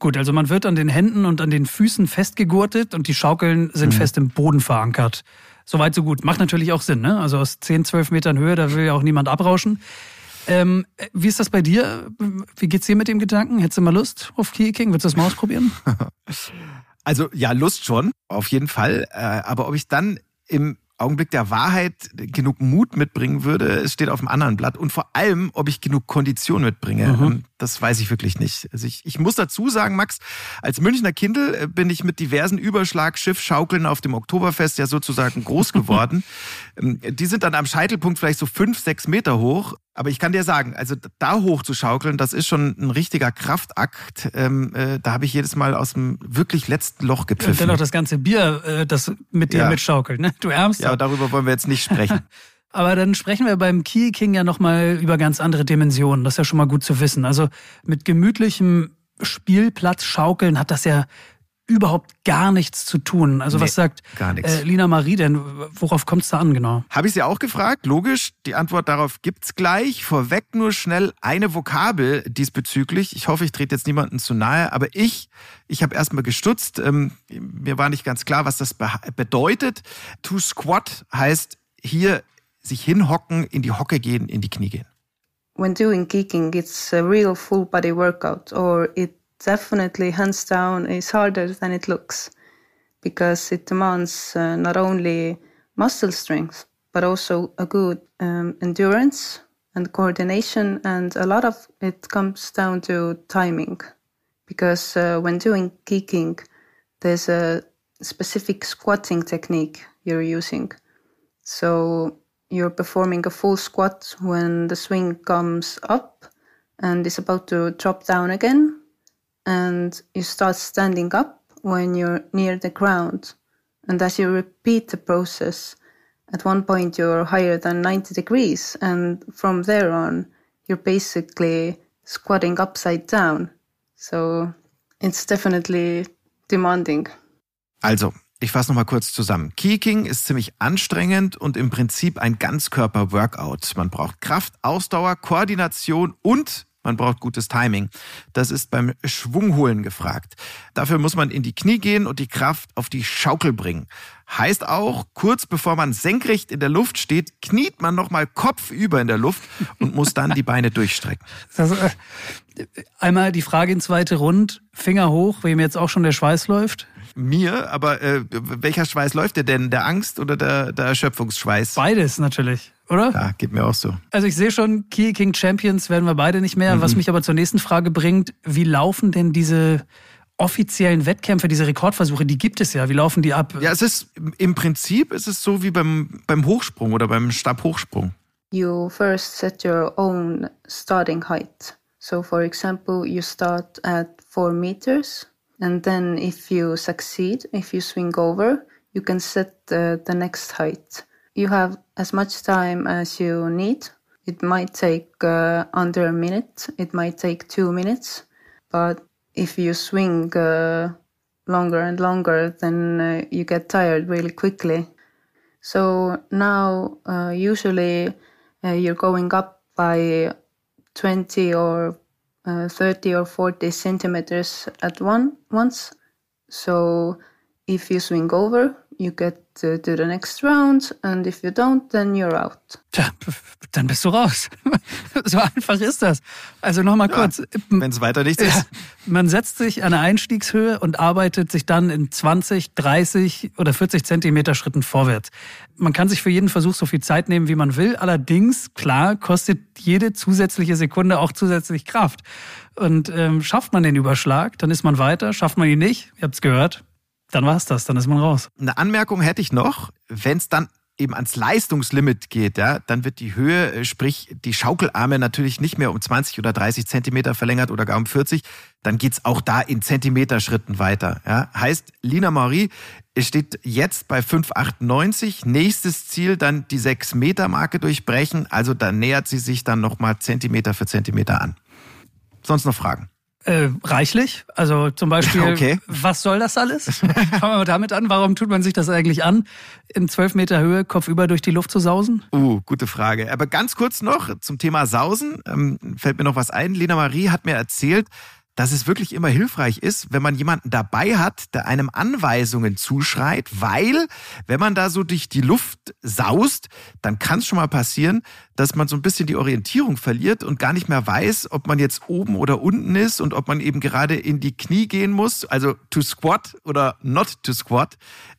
Gut, also man wird an den Händen und an den Füßen festgegurtet und die Schaukeln sind mhm. fest im Boden verankert. Soweit so gut. Macht natürlich auch Sinn, ne? Also aus 10, 12 Metern Höhe, da will ja auch niemand abrauschen. Ähm, wie ist das bei dir? Wie geht's dir mit dem Gedanken? Hättest du mal Lust auf Key-King? Willst du das mal ausprobieren? [laughs] Also ja, Lust schon, auf jeden Fall. Äh, aber ob ich dann im Augenblick der Wahrheit genug Mut mitbringen würde, es steht auf dem anderen Blatt. Und vor allem, ob ich genug Kondition mitbringe, mhm. Das weiß ich wirklich nicht. Also ich, ich muss dazu sagen, Max, als Münchner Kindel äh, bin ich mit diversen Überschlag-Schiff-Schaukeln auf dem Oktoberfest ja sozusagen groß [laughs] geworden. Ähm, die sind dann am Scheitelpunkt vielleicht so fünf, sechs Meter hoch. Aber ich kann dir sagen, also da hoch zu schaukeln, das ist schon ein richtiger Kraftakt. Ähm, äh, da habe ich jedes Mal aus dem wirklich letzten Loch gepfiffen. Und dann noch das ganze Bier, äh, das mit dir ja. mitschaukelt, ne? Du ärmst. Ja, darüber wollen wir jetzt nicht sprechen. [laughs] Aber dann sprechen wir beim Key King ja nochmal über ganz andere Dimensionen. Das ist ja schon mal gut zu wissen. Also mit gemütlichem Spielplatz schaukeln hat das ja überhaupt gar nichts zu tun. Also nee, was sagt äh, Lina Marie denn? Worauf kommt es da an genau? Habe ich sie auch gefragt. Logisch, die Antwort darauf gibt's gleich. Vorweg nur schnell eine Vokabel diesbezüglich. Ich hoffe, ich trete jetzt niemanden zu nahe, aber ich, ich habe erstmal gestutzt. Ähm, mir war nicht ganz klar, was das be bedeutet. To squat heißt hier sich hinhocken, in die Hocke gehen, in die Knie gehen. When doing kicking, it's a real full body workout or it definitely hands down is harder than it looks because it demands uh, not only muscle strength but also a good um, endurance and coordination and a lot of it comes down to timing because uh, when doing kicking there's a specific squatting technique you're using so you're performing a full squat when the swing comes up and is about to drop down again and you start standing up when you're near the ground. And as you repeat the process, at one point you're higher than 90 degrees, and from there on, you're basically squatting upside down. So it's definitely demanding. Also, ich fasse nochmal kurz zusammen. Kicking ist ziemlich anstrengend und im Prinzip ein Ganzkörper-Workout. Man braucht Kraft, Ausdauer, Koordination und man braucht gutes Timing. Das ist beim Schwungholen gefragt. Dafür muss man in die Knie gehen und die Kraft auf die Schaukel bringen. Heißt auch, kurz bevor man senkrecht in der Luft steht, kniet man nochmal kopfüber in der Luft und muss dann die Beine durchstrecken. [laughs] Also, einmal die Frage in zweite Rund, Finger hoch, wem jetzt auch schon der Schweiß läuft. Mir, aber äh, welcher Schweiß läuft dir denn? Der Angst oder der, der Erschöpfungsschweiß? Beides natürlich oder? Ja, geht mir auch so. Also ich sehe schon, Key King Champions werden wir beide nicht mehr. Mhm. Was mich aber zur nächsten Frage bringt, wie laufen denn diese offiziellen Wettkämpfe, diese Rekordversuche, die gibt es ja. Wie laufen die ab? Ja, es ist im Prinzip ist es so wie beim, beim Hochsprung oder beim Stabhochsprung. You first set your own starting height. So for example, you start at four meters and then if you succeed, if you swing over, you can set the, the next height. you have as much time as you need. It might take uh, under a minute, it might take two minutes, but if you swing uh, longer and longer, then uh, you get tired really quickly. So now, uh, usually, uh, you're going up by 20 or uh, 30 or 40 centimeters at one once. So if you swing over, you get to do the next round and if you don't, then you're out. Tja, dann bist du raus. [laughs] so einfach ist das. Also nochmal kurz. Wenn es weiter nichts ist. Man setzt sich an eine Einstiegshöhe und arbeitet sich dann in 20, 30 oder 40 Zentimeter Schritten vorwärts. Man kann sich für jeden Versuch so viel Zeit nehmen, wie man will. Allerdings, klar, kostet jede zusätzliche Sekunde auch zusätzlich Kraft. Und ähm, schafft man den Überschlag, dann ist man weiter. Schafft man ihn nicht, ihr habt es gehört, dann war's das, dann ist man raus. Eine Anmerkung hätte ich noch, wenn es dann eben ans Leistungslimit geht, ja, dann wird die Höhe, äh, sprich die Schaukelarme natürlich nicht mehr um 20 oder 30 Zentimeter verlängert oder gar um 40. Dann geht's auch da in Zentimeterschritten weiter. Ja. Heißt, Lina Marie steht jetzt bei 5,98. Nächstes Ziel dann die 6-Meter-Marke durchbrechen. Also da nähert sie sich dann nochmal Zentimeter für Zentimeter an. Sonst noch Fragen? Äh, reichlich. Also zum Beispiel, [laughs] okay. was soll das alles? [laughs] Fangen wir damit an. Warum tut man sich das eigentlich an, in zwölf Meter Höhe kopfüber durch die Luft zu sausen? Uh, gute Frage. Aber ganz kurz noch zum Thema Sausen. Ähm, fällt mir noch was ein. Lena Marie hat mir erzählt, dass es wirklich immer hilfreich ist, wenn man jemanden dabei hat, der einem Anweisungen zuschreit, weil wenn man da so durch die Luft saust, dann kann es schon mal passieren, dass man so ein bisschen die Orientierung verliert und gar nicht mehr weiß, ob man jetzt oben oder unten ist und ob man eben gerade in die Knie gehen muss, also to squat oder not to squat.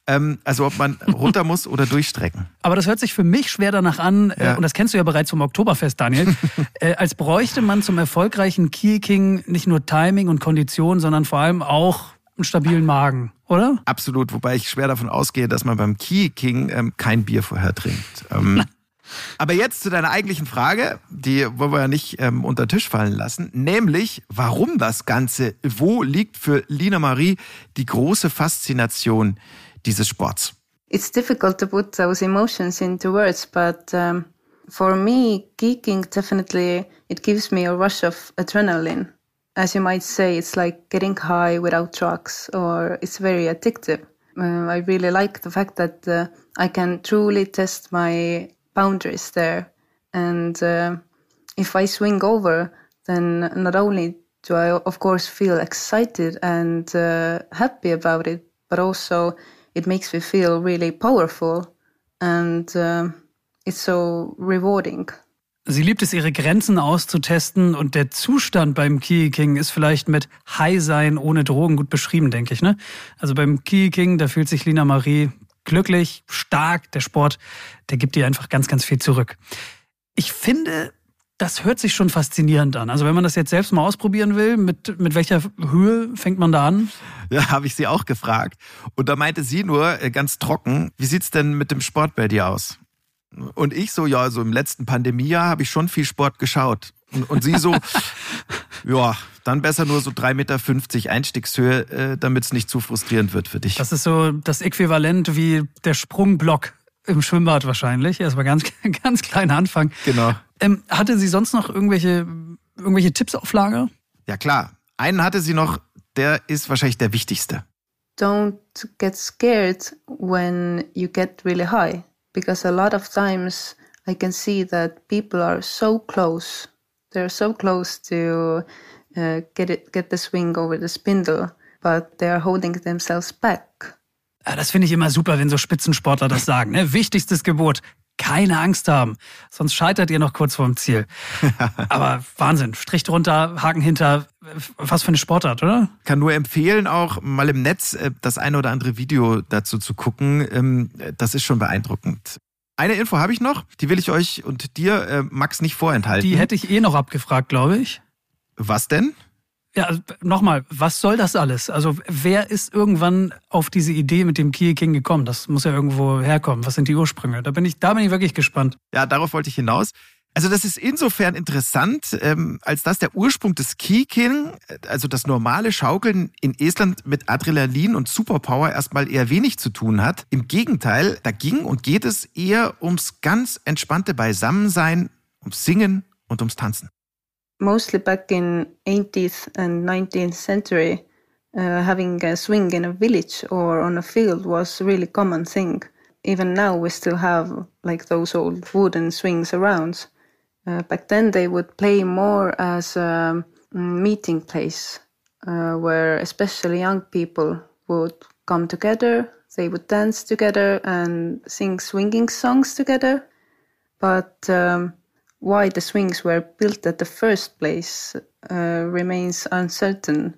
Ähm, also ob man [laughs] runter muss oder durchstrecken. Aber das hört sich für mich schwer danach an, äh, ja. und das kennst du ja bereits vom Oktoberfest, Daniel, [laughs] äh, als bräuchte man zum erfolgreichen Key-King nicht nur Timing und Kondition, sondern vor allem auch einen stabilen Magen, oder? Absolut, wobei ich schwer davon ausgehe, dass man beim Key King ähm, kein Bier vorher trinkt. Ähm, [laughs] aber jetzt zu deiner eigentlichen Frage, die wollen wir ja nicht ähm, unter Tisch fallen lassen, nämlich warum das Ganze, wo liegt für Lina Marie die große Faszination dieses Sports? It's difficult to put those emotions into words, but um, for me, geeking definitely it gives me a rush of adrenaline. As you might say, it's like getting high without drugs, or it's very addictive. Uh, I really like the fact that uh, I can truly test my boundaries there, and uh, if I swing over, then not only do I, of course, feel excited and uh, happy about it, but also it makes me feel really powerful and uh, it's so rewarding. Sie liebt es, ihre Grenzen auszutesten und der Zustand beim Key King ist vielleicht mit High sein ohne Drogen gut beschrieben, denke ich. Ne? Also beim Key King, da fühlt sich Lina Marie glücklich, stark. Der Sport, der gibt ihr einfach ganz, ganz viel zurück. Ich finde, das hört sich schon faszinierend an. Also wenn man das jetzt selbst mal ausprobieren will, mit, mit welcher Höhe fängt man da an? Ja, habe ich sie auch gefragt. Und da meinte sie nur äh, ganz trocken, wie sieht's denn mit dem Sport bei dir aus? Und ich so, ja, so im letzten Pandemiejahr habe ich schon viel Sport geschaut. Und, und sie so, [laughs] ja, dann besser nur so 3,50 Meter Einstiegshöhe, äh, damit es nicht zu frustrierend wird für dich. Das ist so das Äquivalent wie der Sprungblock im Schwimmbad wahrscheinlich. Erstmal ganz, [laughs] ganz kleiner Anfang. Genau. Ähm, hatte sie sonst noch irgendwelche, irgendwelche Tipps auf Lager? Ja klar. Einen hatte sie noch, der ist wahrscheinlich der wichtigste. Don't get scared when you get really high. Because a lot of times I can see that people are so close. They're so close to uh, get it, get the swing over the spindle, but they are holding themselves back. Ja, das finde ich immer super, wenn so Spitzensportler das sagen. Ne? Wichtigstes Gebot, keine Angst haben, sonst scheitert ihr noch kurz vorm Ziel. [laughs] Aber Wahnsinn, Strich drunter, Haken hinter, was für eine Sportart, oder? Kann nur empfehlen, auch mal im Netz äh, das eine oder andere Video dazu zu gucken. Ähm, das ist schon beeindruckend. Eine Info habe ich noch, die will ich euch und dir, äh, Max, nicht vorenthalten. Die hätte ich eh noch abgefragt, glaube ich. Was denn? Ja, also, nochmal, was soll das alles? Also wer ist irgendwann auf diese Idee mit dem Key King gekommen? Das muss ja irgendwo herkommen. Was sind die Ursprünge? Da bin ich, da bin ich wirklich gespannt. Ja, darauf wollte ich hinaus. Also das ist insofern interessant, ähm, als dass der Ursprung des Keyking, also das normale Schaukeln in Estland mit Adrenalin und Superpower erstmal eher wenig zu tun hat. Im Gegenteil, da ging und geht es eher ums ganz entspannte Beisammensein ums Singen und ums Tanzen. Mostly back in 18th and 19th century, uh, having a swing in a village or on a field was a really common thing. Even now we still have like those old wooden swings around. Uh, back then they would play more as a meeting place uh, where especially young people would come together, they would dance together and sing swinging songs together. But um, why the swings were built at the first place uh, remains uncertain.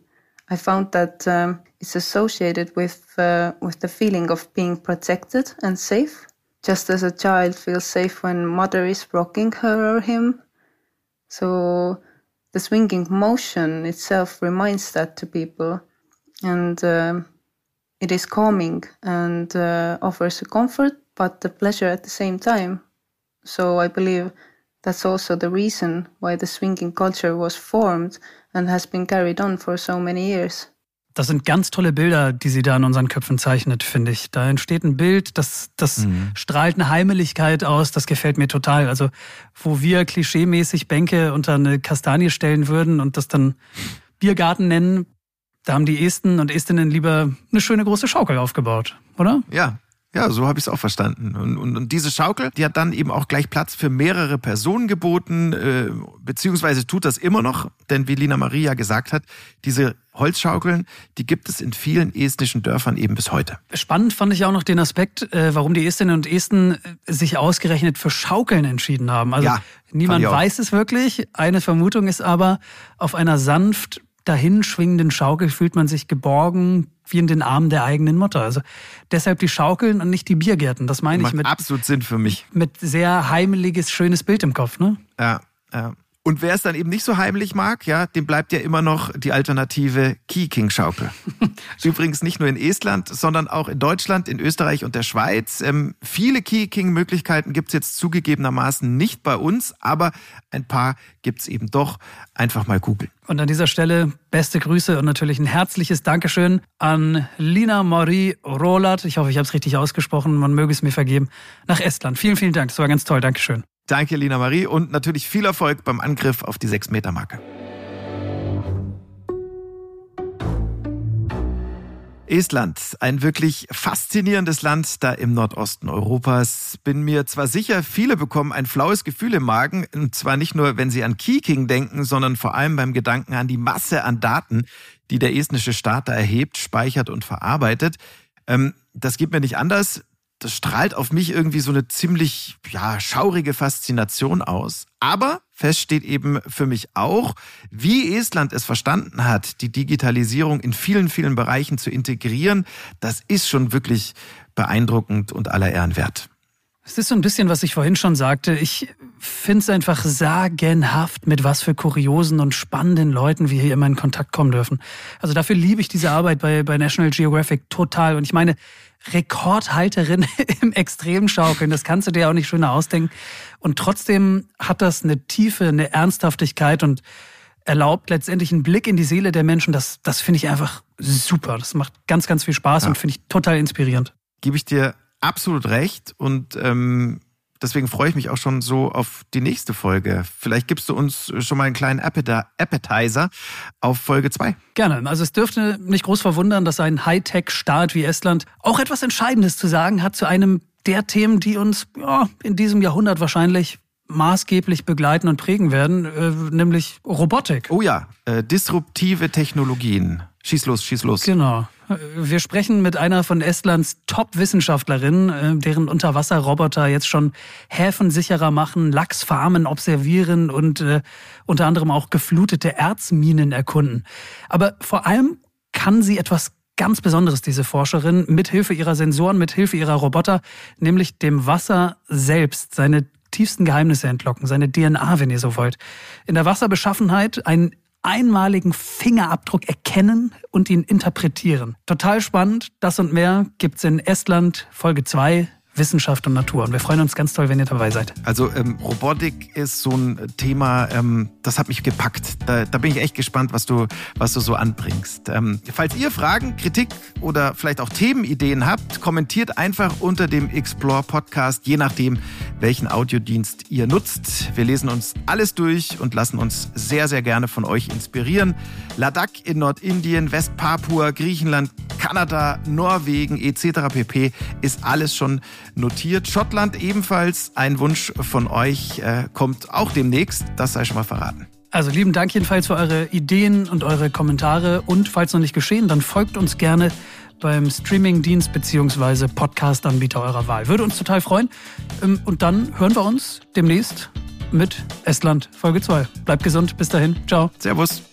I found that um, it's associated with uh, with the feeling of being protected and safe, just as a child feels safe when mother is rocking her or him. So the swinging motion itself reminds that to people, and uh, it is calming and uh, offers a comfort, but the pleasure at the same time. So I believe that's also the reason why the swinging culture was formed and has been carried on for so many years. Das sind ganz tolle Bilder, die sie da in unseren Köpfen zeichnet, finde ich. Da entsteht ein Bild, das, das mhm. strahlt eine Heimeligkeit aus, das gefällt mir total. Also, wo wir klischeemäßig Bänke unter eine Kastanie stellen würden und das dann Biergarten nennen, da haben die Esten und Estinnen lieber eine schöne große Schaukel aufgebaut, oder? Ja, ja, so habe ich es auch verstanden. Und, und, und, diese Schaukel, die hat dann eben auch gleich Platz für mehrere Personen geboten, äh, beziehungsweise tut das immer noch, denn wie Lina Maria gesagt hat, diese Holzschaukeln, die gibt es in vielen estnischen Dörfern eben bis heute. Spannend fand ich auch noch den Aspekt, äh, warum die Estinnen und Esten äh, sich ausgerechnet für Schaukeln entschieden haben. Also ja, niemand weiß es wirklich. Eine Vermutung ist aber, auf einer sanft dahinschwingenden Schaukel fühlt man sich geborgen, wie in den Armen der eigenen Mutter. Also deshalb die Schaukeln und nicht die Biergärten. Das meine Macht ich mit absolut Sinn für mich. Mit sehr heimeliges, schönes Bild im Kopf, ne? Ja, ja. Und wer es dann eben nicht so heimlich mag, ja, dem bleibt ja immer noch die alternative Key-King-Schaukel. [laughs] Übrigens nicht nur in Estland, sondern auch in Deutschland, in Österreich und der Schweiz. Ähm, viele Key-King-Möglichkeiten gibt es jetzt zugegebenermaßen nicht bei uns, aber ein paar gibt es eben doch. Einfach mal googeln. Und an dieser Stelle beste Grüße und natürlich ein herzliches Dankeschön an Lina Marie Rolat. Ich hoffe, ich habe es richtig ausgesprochen. Man möge es mir vergeben. Nach Estland. Vielen, vielen Dank. Das war ganz toll. Dankeschön. Danke, Lina Marie, und natürlich viel Erfolg beim Angriff auf die 6-Meter-Marke. Estland, ein wirklich faszinierendes Land da im Nordosten Europas. Bin mir zwar sicher, viele bekommen ein flaues Gefühl im Magen, und zwar nicht nur, wenn sie an Kiking denken, sondern vor allem beim Gedanken an die Masse an Daten, die der estnische Staat da erhebt, speichert und verarbeitet. Ähm, das geht mir nicht anders das strahlt auf mich irgendwie so eine ziemlich ja, schaurige Faszination aus. Aber fest steht eben für mich auch, wie Estland es verstanden hat, die Digitalisierung in vielen, vielen Bereichen zu integrieren, das ist schon wirklich beeindruckend und aller Ehren wert. Es ist so ein bisschen, was ich vorhin schon sagte. Ich finde es einfach sagenhaft, mit was für kuriosen und spannenden Leuten wir hier immer in Kontakt kommen dürfen. Also dafür liebe ich diese Arbeit bei, bei National Geographic total. Und ich meine, Rekordhalterin [laughs] im Extremschaukeln. Das kannst du dir auch nicht schöner ausdenken. Und trotzdem hat das eine Tiefe, eine Ernsthaftigkeit und erlaubt letztendlich einen Blick in die Seele der Menschen. Das, das finde ich einfach super. Das macht ganz, ganz viel Spaß ja. und finde ich total inspirierend. Gebe ich dir absolut recht. Und ähm, deswegen freue ich mich auch schon so auf die nächste Folge. Vielleicht gibst du uns schon mal einen kleinen Appetizer auf Folge 2. Gerne. Also es dürfte nicht groß verwundern, dass ein Hightech-Staat wie Estland auch etwas Entscheidendes zu sagen hat zu einem der Themen, die uns ja, in diesem Jahrhundert wahrscheinlich maßgeblich begleiten und prägen werden, äh, nämlich Robotik. Oh ja, äh, disruptive Technologien. Schieß los, schieß los. Genau. Wir sprechen mit einer von Estlands Top-Wissenschaftlerinnen, äh, deren Unterwasserroboter jetzt schon Häfen sicherer machen, Lachsfarmen observieren und äh, unter anderem auch geflutete Erzminen erkunden. Aber vor allem kann sie etwas ganz Besonderes, diese Forscherin, mithilfe ihrer Sensoren, mithilfe ihrer Roboter, nämlich dem Wasser selbst, seine tiefsten Geheimnisse entlocken, seine DNA, wenn ihr so wollt. In der Wasserbeschaffenheit ein einmaligen Fingerabdruck erkennen und ihn interpretieren. Total spannend. Das und mehr gibt's in Estland Folge 2 Wissenschaft und Natur. Und wir freuen uns ganz toll, wenn ihr dabei seid. Also ähm, Robotik ist so ein Thema, ähm, das hat mich gepackt. Da, da, bin ich echt gespannt, was du, was du so anbringst. Ähm, falls ihr Fragen, Kritik oder vielleicht auch Themenideen habt, kommentiert einfach unter dem Explore Podcast, je nachdem, welchen Audiodienst ihr nutzt. Wir lesen uns alles durch und lassen uns sehr, sehr gerne von euch inspirieren. Ladakh in Nordindien, Westpapua, Griechenland, Kanada, Norwegen etc. pp. ist alles schon notiert. Schottland ebenfalls. Ein Wunsch von euch äh, kommt auch demnächst. Das sei schon mal verraten. Also lieben Dank jedenfalls für eure Ideen und eure Kommentare. Und falls noch nicht geschehen, dann folgt uns gerne beim Streamingdienst bzw. Podcast-Anbieter eurer Wahl. Würde uns total freuen. Ähm, und dann hören wir uns demnächst mit Estland Folge 2. Bleibt gesund. Bis dahin. Ciao. Servus.